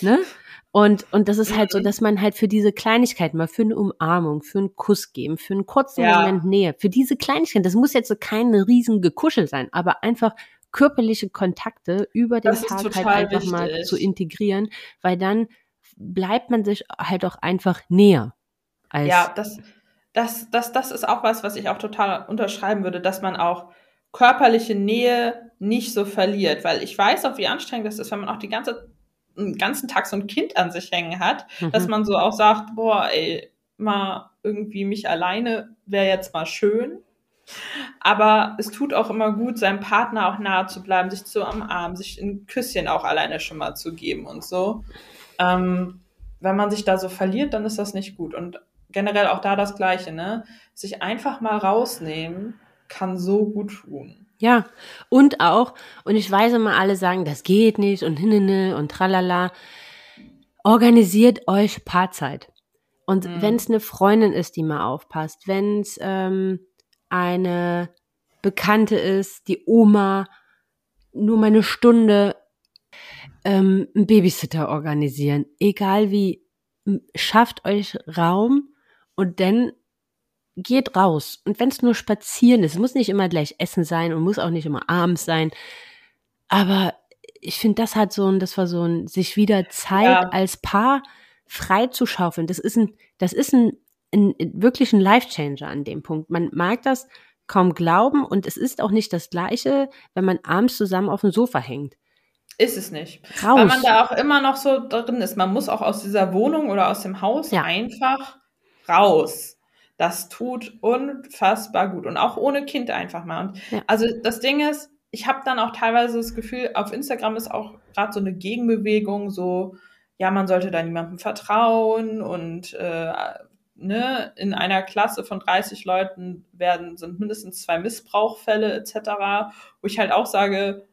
Ne? Und, und das ist halt so, Mhm. dass man halt für diese Kleinigkeiten mal für eine Umarmung, für einen Kuss geben, für einen kurzen Ja. Moment Nähe, für diese Kleinigkeiten, das muss jetzt so keine riesen Gekuschel sein, aber einfach körperliche Kontakte über den Das Tag halt einfach mal wichtig. zu integrieren, weil dann bleibt man sich halt auch einfach näher. Als, Ja, das, das, das, das ist auch was, was ich auch total unterschreiben würde, dass man auch körperliche Nähe nicht so verliert, weil ich weiß auch, wie anstrengend das ist, wenn man auch die ganze, den ganzen Tag so ein Kind an sich hängen hat, Mhm. dass man so auch sagt, boah, ey, mal irgendwie mich alleine wäre jetzt mal schön. Aber es tut auch immer gut, seinem Partner auch nahe zu bleiben, sich zu umarmen, sich ein Küsschen auch alleine schon mal zu geben und so. Ähm, wenn man sich da so verliert, dann ist das nicht gut. Und generell auch da das Gleiche, ne? Sich einfach mal rausnehmen, kann so gut tun. Ja, und auch, und ich weiß immer, alle sagen, das geht nicht und hinne und tralala. Organisiert euch Paarzeit. Und Mhm. wenn es eine Freundin ist, die mal aufpasst, wenn es ähm, eine Bekannte ist, die Oma, nur mal eine Stunde ähm, einen Babysitter organisieren. Egal wie, schafft euch Raum und dann geht raus. Und wenn es nur spazieren ist, es muss nicht immer gleich Essen sein und muss auch nicht immer abends sein. Aber ich finde, das hat so ein, das war so ein, sich wieder Zeit Ja. als Paar frei zu schaufeln. Das ist ein, das ist ein, ein wirklich ein Life-Changer an dem Punkt. Man mag das kaum glauben und es ist auch nicht das Gleiche, wenn man abends zusammen auf dem Sofa hängt. Ist es nicht. Raus. Weil man da auch immer noch so drin ist. Man muss auch aus dieser Wohnung oder aus dem Haus Ja. einfach raus. Das tut unfassbar gut. Und auch ohne Kind einfach mal. Und Ja. also das Ding ist, ich habe dann auch teilweise das Gefühl, auf Instagram ist auch gerade so eine Gegenbewegung, so, ja, man sollte da niemandem vertrauen und äh, ne, in einer Klasse von 30 Leuten werden, sind mindestens zwei Missbrauchfälle etc., wo ich halt auch sage,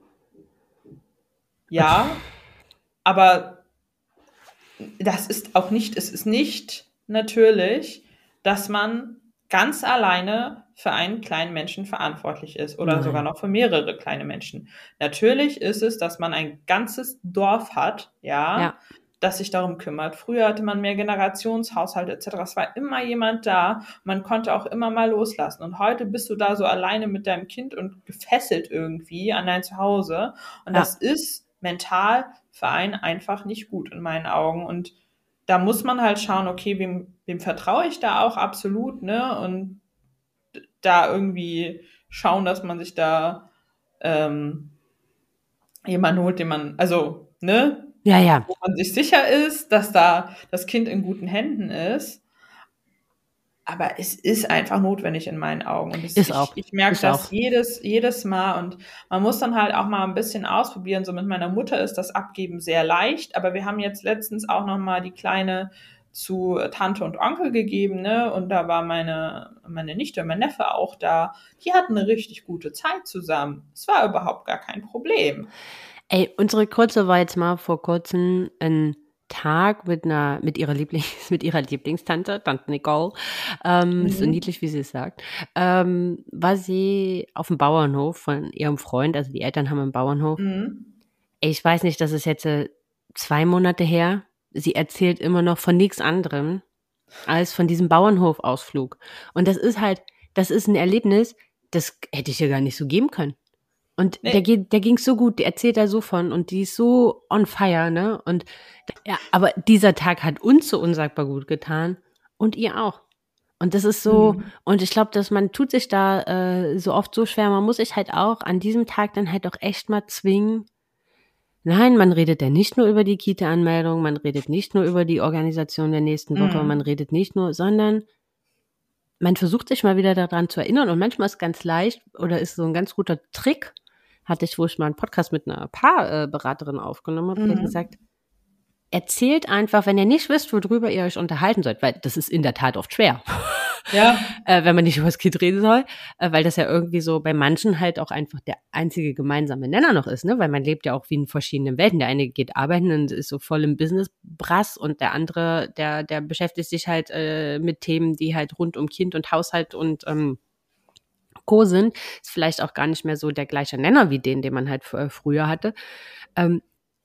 ja, aber das ist auch nicht, es ist nicht natürlich, dass man ganz alleine für einen kleinen Menschen verantwortlich ist oder Nein. sogar noch für mehrere kleine Menschen. Natürlich ist es, dass man ein ganzes Dorf hat, ja, Ja. das sich darum kümmert. Früher hatte man mehr Generationshaushalte etc. Es war immer jemand da. Man konnte auch immer mal loslassen. Und heute bist du da so alleine mit deinem Kind und gefesselt irgendwie an dein Zuhause. Und Ja. das ist mental für einen einfach nicht gut in meinen Augen. Und da muss man halt schauen, okay, wem, wem vertraue ich da auch absolut, ne? Und da irgendwie schauen, dass man sich da ähm, jemanden holt, den man, also, ne, Ja, ja. wo man sich sicher ist, dass da das Kind in guten Händen ist. Aber es ist einfach notwendig in meinen Augen. Und es, Ist ich, auch. ich merke Ist das auch. jedes, jedes Mal. Und man muss dann halt auch mal ein bisschen ausprobieren. So mit meiner Mutter ist das Abgeben sehr leicht. Aber wir haben jetzt letztens auch noch mal die Kleine zu Tante und Onkel gegeben, ne? Und da war meine, meine Nichte und mein Neffe auch da. Die hatten eine richtig gute Zeit zusammen. Es war überhaupt gar kein Problem. Ey, unsere Kurze war jetzt mal vor kurzem in Tag mit einer, mit ihrer Lieblings, mit ihrer Lieblingstante, Tante Nicole, ähm, mhm. so niedlich, wie sie es sagt, ähm, war sie auf dem Bauernhof von ihrem Freund, also die Eltern haben einen Bauernhof. Mhm. Ich weiß nicht, das ist jetzt äh, zwei Monate her. Sie erzählt immer noch von nichts anderem als von diesem Bauernhofausflug. Und das ist halt, das ist ein Erlebnis, das hätte ich ja gar nicht so geben können. Und nee. der geht, der ging so gut, der erzählt da so von und die ist so on fire, ne? Und ja, aber dieser Tag hat uns so unsagbar gut getan und ihr auch. Und das ist so, mhm. und ich glaube, dass man tut sich da äh, so oft so schwer, man muss sich halt auch an diesem Tag dann halt auch echt mal zwingen. Nein, man redet ja nicht nur über die Kita-Anmeldung, man redet nicht nur über die Organisation der nächsten Woche, mhm. man redet nicht nur, sondern man versucht sich mal wieder daran zu erinnern und manchmal ist ganz leicht oder ist so ein ganz guter Trick, hatte ich, wo ich mal einen Podcast mit einer Paarberaterin aufgenommen habe, mhm. die gesagt, erzählt einfach, wenn ihr nicht wisst, worüber ihr euch unterhalten sollt, weil das ist in der Tat oft schwer. Ja. äh, wenn man nicht über das Kind reden soll, äh, weil das ja irgendwie so bei manchen halt auch einfach der einzige gemeinsame Nenner noch ist, ne? Weil man lebt ja auch wie in verschiedenen Welten. Der eine geht arbeiten und ist so voll im Business-Brass und der andere, der, der beschäftigt sich halt äh, mit Themen, die halt rund um Kind und Haushalt und ähm, Co. sind, ist vielleicht auch gar nicht mehr so der gleiche Nenner wie den, den man halt früher hatte. Ähm,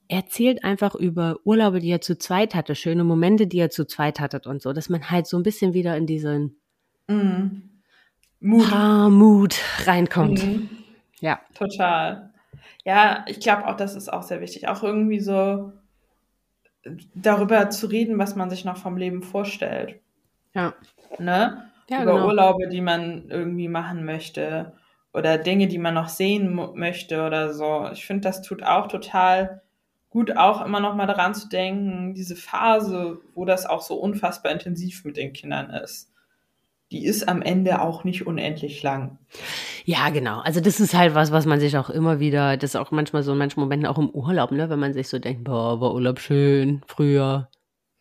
erzählt einfach über Urlaube, die er zu zweit hatte, schöne Momente, die er zu zweit hatte und so, dass man halt so ein bisschen wieder in diesen mm. Mut. Mut reinkommt. Mm. Ja. Total. Ja, ich glaube auch, das ist auch sehr wichtig. Auch irgendwie so darüber zu reden, was man sich noch vom Leben vorstellt. Ja. Ne? Ja, über genau. Urlaube, die man irgendwie machen möchte oder Dinge, die man noch sehen möchte oder so. Ich finde, das tut auch total gut, auch immer noch mal daran zu denken, diese Phase, wo das auch so unfassbar intensiv mit den Kindern ist. Die ist am Ende auch nicht unendlich lang. Ja, genau. Also das ist halt was, was man sich auch immer wieder, das ist auch manchmal so in manchen Momenten auch im Urlaub, ne, wenn man sich so denkt, boah, war Urlaub schön früher,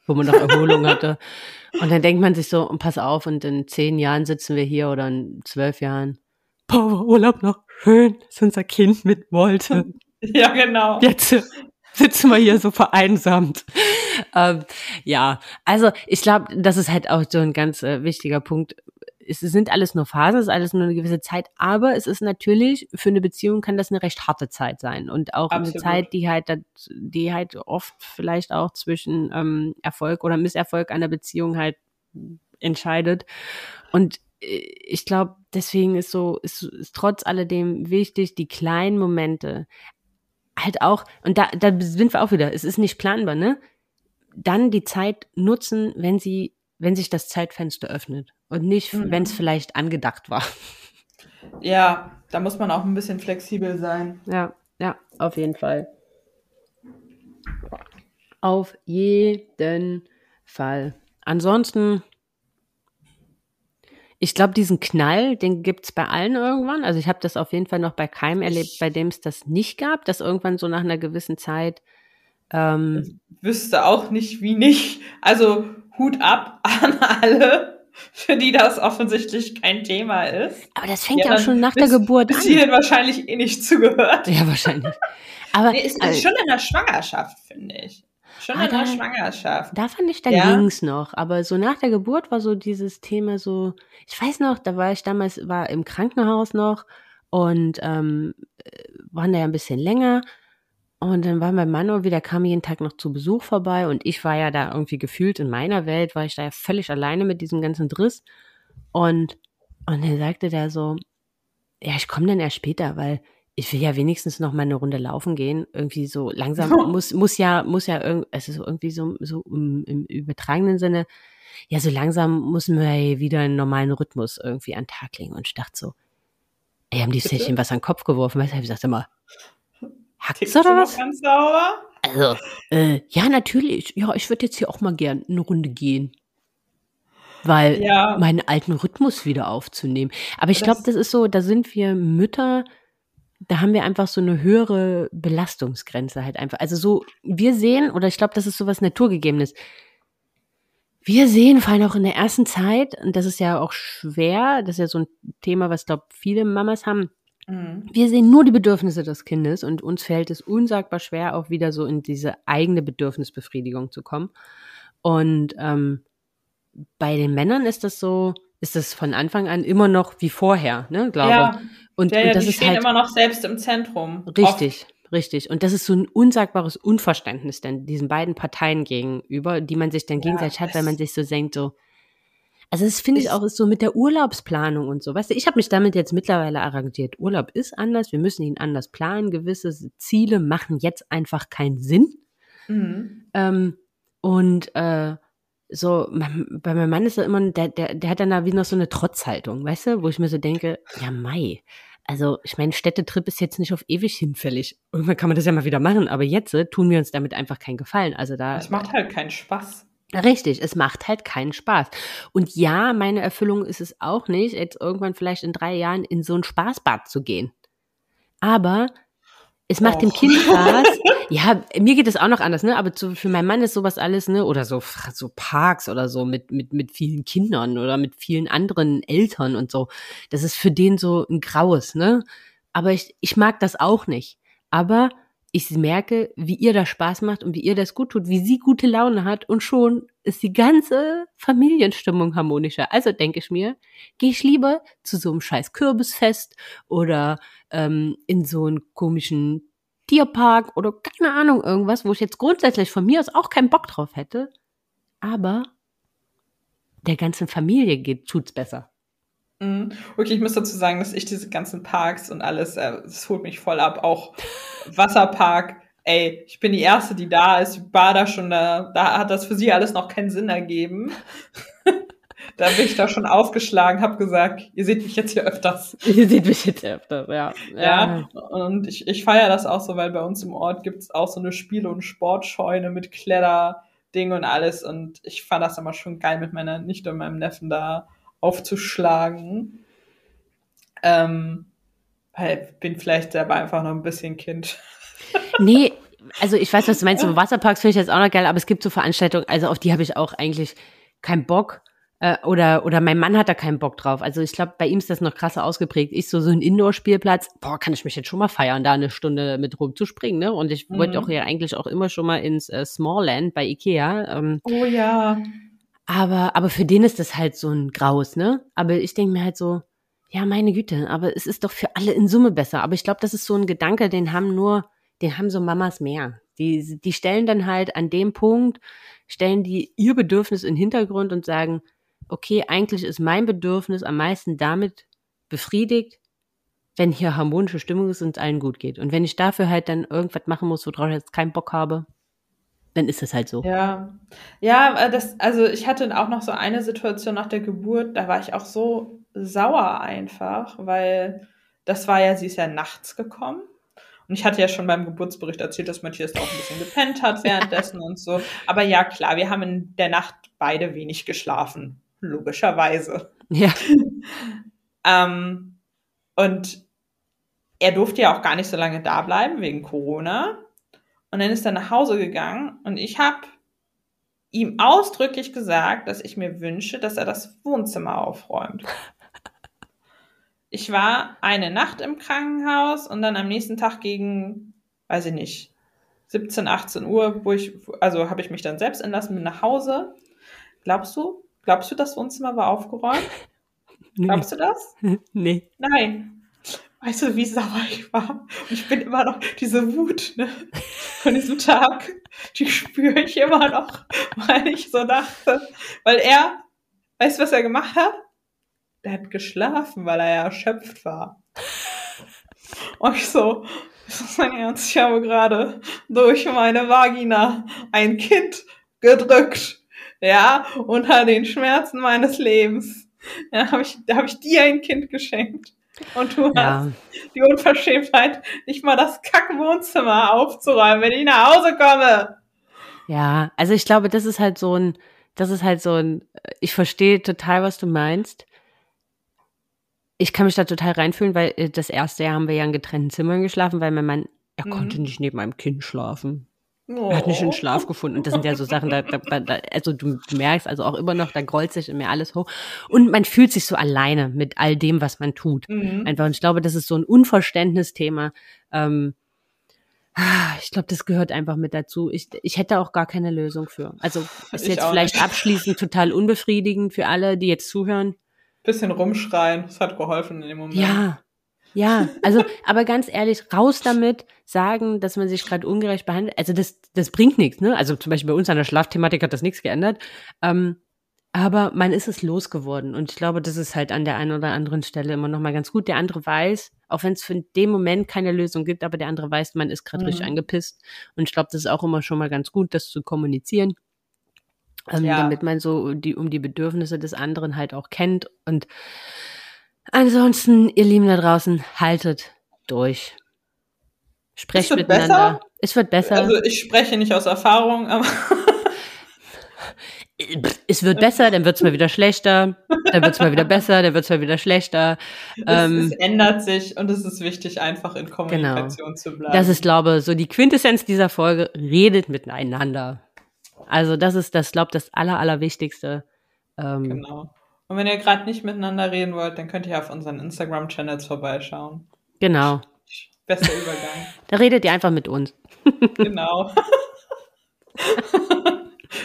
wo man noch Erholung hatte. Und dann denkt man sich so, pass auf, und in zehn Jahren sitzen wir hier oder in zwölf Jahren. Boah, Urlaub noch schön, dass unser Kind mit wollte. Ja, genau. Jetzt sitzen wir hier so vereinsamt. Ähm, ja, also ich glaube, das ist halt auch so ein ganz äh, wichtiger Punkt es sind alles nur Phasen, es ist alles nur eine gewisse Zeit, aber es ist natürlich, für eine Beziehung kann das eine recht harte Zeit sein und auch Absolut. eine Zeit, die halt, die halt oft vielleicht auch zwischen ähm, Erfolg oder Misserfolg einer Beziehung halt entscheidet. Und äh, ich glaube, deswegen ist so, ist, ist trotz alledem wichtig, die kleinen Momente halt auch, und da, da sind wir auch wieder, es ist nicht planbar, ne? Dann die Zeit nutzen, wenn sie wenn sich das Zeitfenster öffnet und nicht, mhm. wenn es vielleicht angedacht war. Ja, da muss man auch ein bisschen flexibel sein. Ja, ja, auf jeden Fall. Auf jeden Fall. Ansonsten, ich glaube, diesen Knall, den gibt es bei allen irgendwann. Also ich habe das auf jeden Fall noch bei keinem erlebt, bei dem es das nicht gab, dass irgendwann so nach einer gewissen Zeit. Ähm, ich wüsste auch nicht, wie nicht. Also Hut ab an alle, für die das offensichtlich kein Thema ist. Aber das fängt ja, ja auch schon nach bis, der Geburt bis an. Bis hierhin wahrscheinlich eh nicht zugehört. Ja, wahrscheinlich. Aber nee, ist, also, schon in der Schwangerschaft, finde ich. Schon in der Schwangerschaft. Da fand ich, da ja. ging's noch. Aber so nach der Geburt war so dieses Thema so, ich weiß noch, da war ich damals, war im Krankenhaus noch und ähm, waren da ja ein bisschen länger. Und dann war mein Mann irgendwie, der kam jeden Tag noch zu Besuch vorbei und ich war ja da irgendwie gefühlt in meiner Welt, war ich da ja völlig alleine mit diesem ganzen Driss. Und, und dann sagte der so, ja, ich komme dann erst später, weil ich will ja wenigstens noch mal eine Runde laufen gehen. Irgendwie so langsam muss, muss ja, muss ja irgendwie, es ist irgendwie so, so im, im übertragenen Sinne, ja, so langsam müssen wir wieder einen normalen Rhythmus irgendwie an den Tag legen. Und ich dachte so, ey, haben die Szenen was an den Kopf geworfen? Weißt du, ich sagte immer, Hackt's oder was? Ganz sauber? Also, äh, ja, natürlich. Ja, ich würde jetzt hier auch mal gern eine Runde gehen. Weil ja. meinen alten Rhythmus wieder aufzunehmen. Aber ich glaube, das ist so, da sind wir Mütter, da haben wir einfach so eine höhere Belastungsgrenze halt einfach. Also so, wir sehen, oder ich glaube, das ist so was Naturgegebenes. Wir sehen vor allem auch in der ersten Zeit, und das ist ja auch schwer, das ist ja so ein Thema, was, glaube viele Mamas haben, Mhm. Wir sehen nur die Bedürfnisse des Kindes und uns fällt es unsagbar schwer, auch wieder so in diese eigene Bedürfnisbefriedigung zu kommen. Und ähm, bei den Männern ist das so, ist das von Anfang an immer noch wie vorher, ne, glaube ja. Und, ja, ja, und das die ist stehen halt immer noch selbst im Zentrum. Richtig, oft. richtig. Und das ist so ein unsagbares Unverständnis denn diesen beiden Parteien gegenüber, die man sich dann gegenseitig hat, weil man sich so denkt, so, also das finde ich auch ist so mit der Urlaubsplanung und so. Weißt du, ich habe mich damit jetzt mittlerweile arrangiert. Urlaub ist anders, wir müssen ihn anders planen. Gewisse Ziele machen jetzt einfach keinen Sinn. Mhm. Ähm, und äh, so, bei meinem Mann ist er immer, der, der, der hat dann da wie noch so eine Trotzhaltung, weißt du, wo ich mir so denke, ja, Mai. Also, ich meine, Städtetrip ist jetzt nicht auf ewig hinfällig. Irgendwann kann man das ja mal wieder machen, aber jetzt äh, tun wir uns damit einfach keinen Gefallen. Also da. Es macht halt keinen Spaß. Richtig, es macht halt keinen Spaß. Und ja, meine Erfüllung ist es auch nicht, jetzt irgendwann vielleicht in drei Jahren in so ein Spaßbad zu gehen. Aber es macht Och. dem Kind Spaß. ja, mir geht es auch noch anders, ne? Aber zu, für meinen Mann ist sowas alles, ne? Oder so, so Parks oder so mit, mit, mit vielen Kindern oder mit vielen anderen Eltern und so. Das ist für den so ein Graues, ne? Aber ich, ich mag das auch nicht. Aber ich merke, wie ihr das Spaß macht und wie ihr das gut tut, wie sie gute Laune hat und schon ist die ganze Familienstimmung harmonischer. Also denke ich mir, gehe ich lieber zu so einem scheiß Kürbisfest oder ähm, in so einen komischen Tierpark oder keine Ahnung irgendwas, wo ich jetzt grundsätzlich von mir aus auch keinen Bock drauf hätte, aber der ganzen Familie geht tut's besser. Mhm. Okay, ich muss dazu sagen, dass ich diese ganzen Parks und alles, äh, das holt mich voll ab. Auch Wasserpark, ey, ich bin die Erste, die da ist. Ich war da schon, da, da hat das für sie alles noch keinen Sinn ergeben. da bin ich da schon aufgeschlagen, habe gesagt, ihr seht mich jetzt hier öfters. Ihr seht mich jetzt öfters, ja. Ja, ja und ich, ich feiere das auch so, weil bei uns im Ort gibt's auch so eine Spiele- und Sportscheune mit Kletterding und alles. Und ich fand das immer schon geil, mit meiner Nichte und meinem Neffen da aufzuschlagen. Ähm, weil bin vielleicht selber einfach noch ein bisschen Kind. Nee, also ich weiß, was du meinst, so Wasserparks finde ich jetzt auch noch geil, aber es gibt so Veranstaltungen, also auf die habe ich auch eigentlich keinen Bock. Äh, oder, oder mein Mann hat da keinen Bock drauf. Also ich glaube, bei ihm ist das noch krasser ausgeprägt. Ich so, so ein Indoor-Spielplatz, boah, kann ich mich jetzt schon mal feiern, da eine Stunde mit rumzuspringen, ne? Und ich mhm. wollte auch ja eigentlich auch immer schon mal ins äh, Smallland bei Ikea. Ähm, oh ja. Aber, aber für den ist das halt so ein Graus, ne? Aber ich denke mir halt so, ja, meine Güte, aber es ist doch für alle in Summe besser. Aber ich glaube, das ist so ein Gedanke, den haben nur, den haben so Mamas mehr. Die, die stellen dann halt an dem Punkt, stellen die ihr Bedürfnis in den Hintergrund und sagen, okay, eigentlich ist mein Bedürfnis am meisten damit befriedigt, wenn hier harmonische Stimmung ist und es allen gut geht. Und wenn ich dafür halt dann irgendwas machen muss, worauf ich jetzt keinen Bock habe, dann ist es halt so. Ja, ja, äh, das, also ich hatte auch noch so eine Situation nach der Geburt, da war ich auch so sauer einfach, weil das war ja, sie ist ja nachts gekommen. Und ich hatte ja schon beim Geburtsbericht erzählt, dass Matthias auch ein bisschen gepennt hat währenddessen und so. Aber ja, klar, wir haben in der Nacht beide wenig geschlafen. Logischerweise. Ja. ähm, und er durfte ja auch gar nicht so lange da bleiben wegen Corona. Und dann ist er nach Hause gegangen und ich habe ihm ausdrücklich gesagt, dass ich mir wünsche, dass er das Wohnzimmer aufräumt. Ich war eine Nacht im Krankenhaus und dann am nächsten Tag gegen, weiß ich nicht, 17, 18 Uhr, wo ich, also habe ich mich dann selbst entlassen, bin nach Hause. Glaubst du, glaubst du, das Wohnzimmer war aufgeräumt? Nee. Glaubst du das? Nee. Nein. Weißt du, wie sauer ich war? Und ich bin immer noch diese Wut ne, von diesem Tag, die spüre ich immer noch, weil ich so dachte, weil er, weißt du, was er gemacht hat? Der hat geschlafen, weil er ja erschöpft war. Und ich so, ist das mein Ernst? Ich habe gerade durch meine Vagina ein Kind gedrückt, ja, unter den Schmerzen meines Lebens. Ja, habe ich, da habe ich dir ein Kind geschenkt. Und du ja. hast die Unverschämtheit, nicht mal das Kackwohnzimmer aufzuräumen, wenn ich nach Hause komme. Ja, also ich glaube, das ist halt so ein, das ist halt so ein, ich verstehe total, was du meinst. Ich kann mich da total reinfühlen, weil äh, das erste Jahr haben wir ja in getrennten Zimmern geschlafen, weil mein Mann, er mhm. konnte nicht neben meinem Kind schlafen. Oh. Er hat einen schönen Oh. Schlaf gefunden. Und das sind ja so Sachen, da, da, da, also du merkst also auch immer noch, da grollt sich in mir alles hoch. Und man fühlt sich so alleine mit all dem, was man tut. Mhm. Einfach. Und ich glaube, das ist so ein Unverständnisthema. Ähm, ich glaube, das gehört einfach mit dazu. Ich, ich hätte auch gar keine Lösung für. Also ist jetzt vielleicht nicht. abschließend total unbefriedigend für alle, die jetzt zuhören. Bisschen rumschreien, das hat geholfen in dem Moment. Ja, ja, also, aber ganz ehrlich, raus damit, sagen, dass man sich gerade ungerecht behandelt. Also das, das bringt nichts, ne? Also zum Beispiel bei uns an der Schlafthematik hat das nichts geändert. Ähm, aber man ist es losgeworden. Und ich glaube, das ist halt an der einen oder anderen Stelle immer noch mal ganz gut. Der andere weiß, auch wenn es für den Moment keine Lösung gibt, aber der andere weiß, man ist gerade Mhm. richtig angepisst. Und ich glaube, das ist auch immer schon mal ganz gut, das zu kommunizieren. Ähm, Ja. Damit man so die, um die Bedürfnisse des anderen halt auch kennt. Und ansonsten, ihr Lieben da draußen, haltet durch. Sprecht Es miteinander. Es wird besser. Also ich spreche nicht aus Erfahrung, aber es wird besser, dann wird es mal wieder schlechter, dann wird es mal wieder besser, dann wird es mal wieder schlechter. Ähm, es, es ändert sich und es ist wichtig, einfach in Kommunikation zu bleiben. das ist, glaube ich, so die Quintessenz dieser Folge. Redet miteinander. Also das ist, das glaube das Aller, Allerwichtigste. Ähm, Genau. Und wenn ihr gerade nicht miteinander reden wollt, dann könnt ihr auf unseren Instagram-Channels vorbeischauen. genau. Bester Übergang. Da redet ihr einfach mit uns. genau.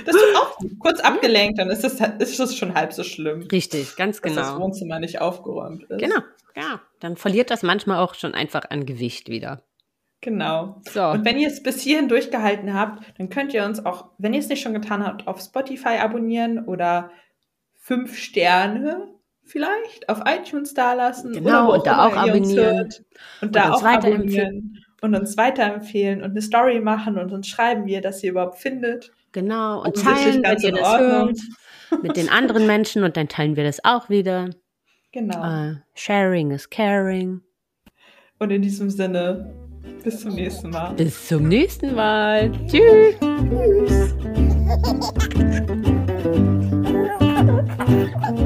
das tut auch kurz abgelenkt, dann ist das, ist das schon halb so schlimm, Richtig, ganz dass das genau. Wohnzimmer nicht aufgeräumt ist. Genau, ja. Dann verliert das manchmal auch schon einfach an Gewicht wieder. Genau. So. Und wenn ihr es bis hierhin durchgehalten habt, dann könnt ihr uns auch, wenn ihr es nicht schon getan habt, auf Spotify abonnieren oder fünf Sterne vielleicht auf iTunes dalassen. Genau, und da auch abonnieren. Und da uns auch weiterempfehlen. abonnieren und uns weiterempfehlen und eine Story machen und uns schreiben, wie ihr das hier überhaupt findet. Genau. Und teilen, wenn ihr das hört, mit den anderen Menschen und dann teilen wir das auch wieder. Genau. Äh, sharing is caring. Und in diesem Sinne, bis zum nächsten Mal. Bis zum nächsten Mal. Tschüss. Tschüss. Bye.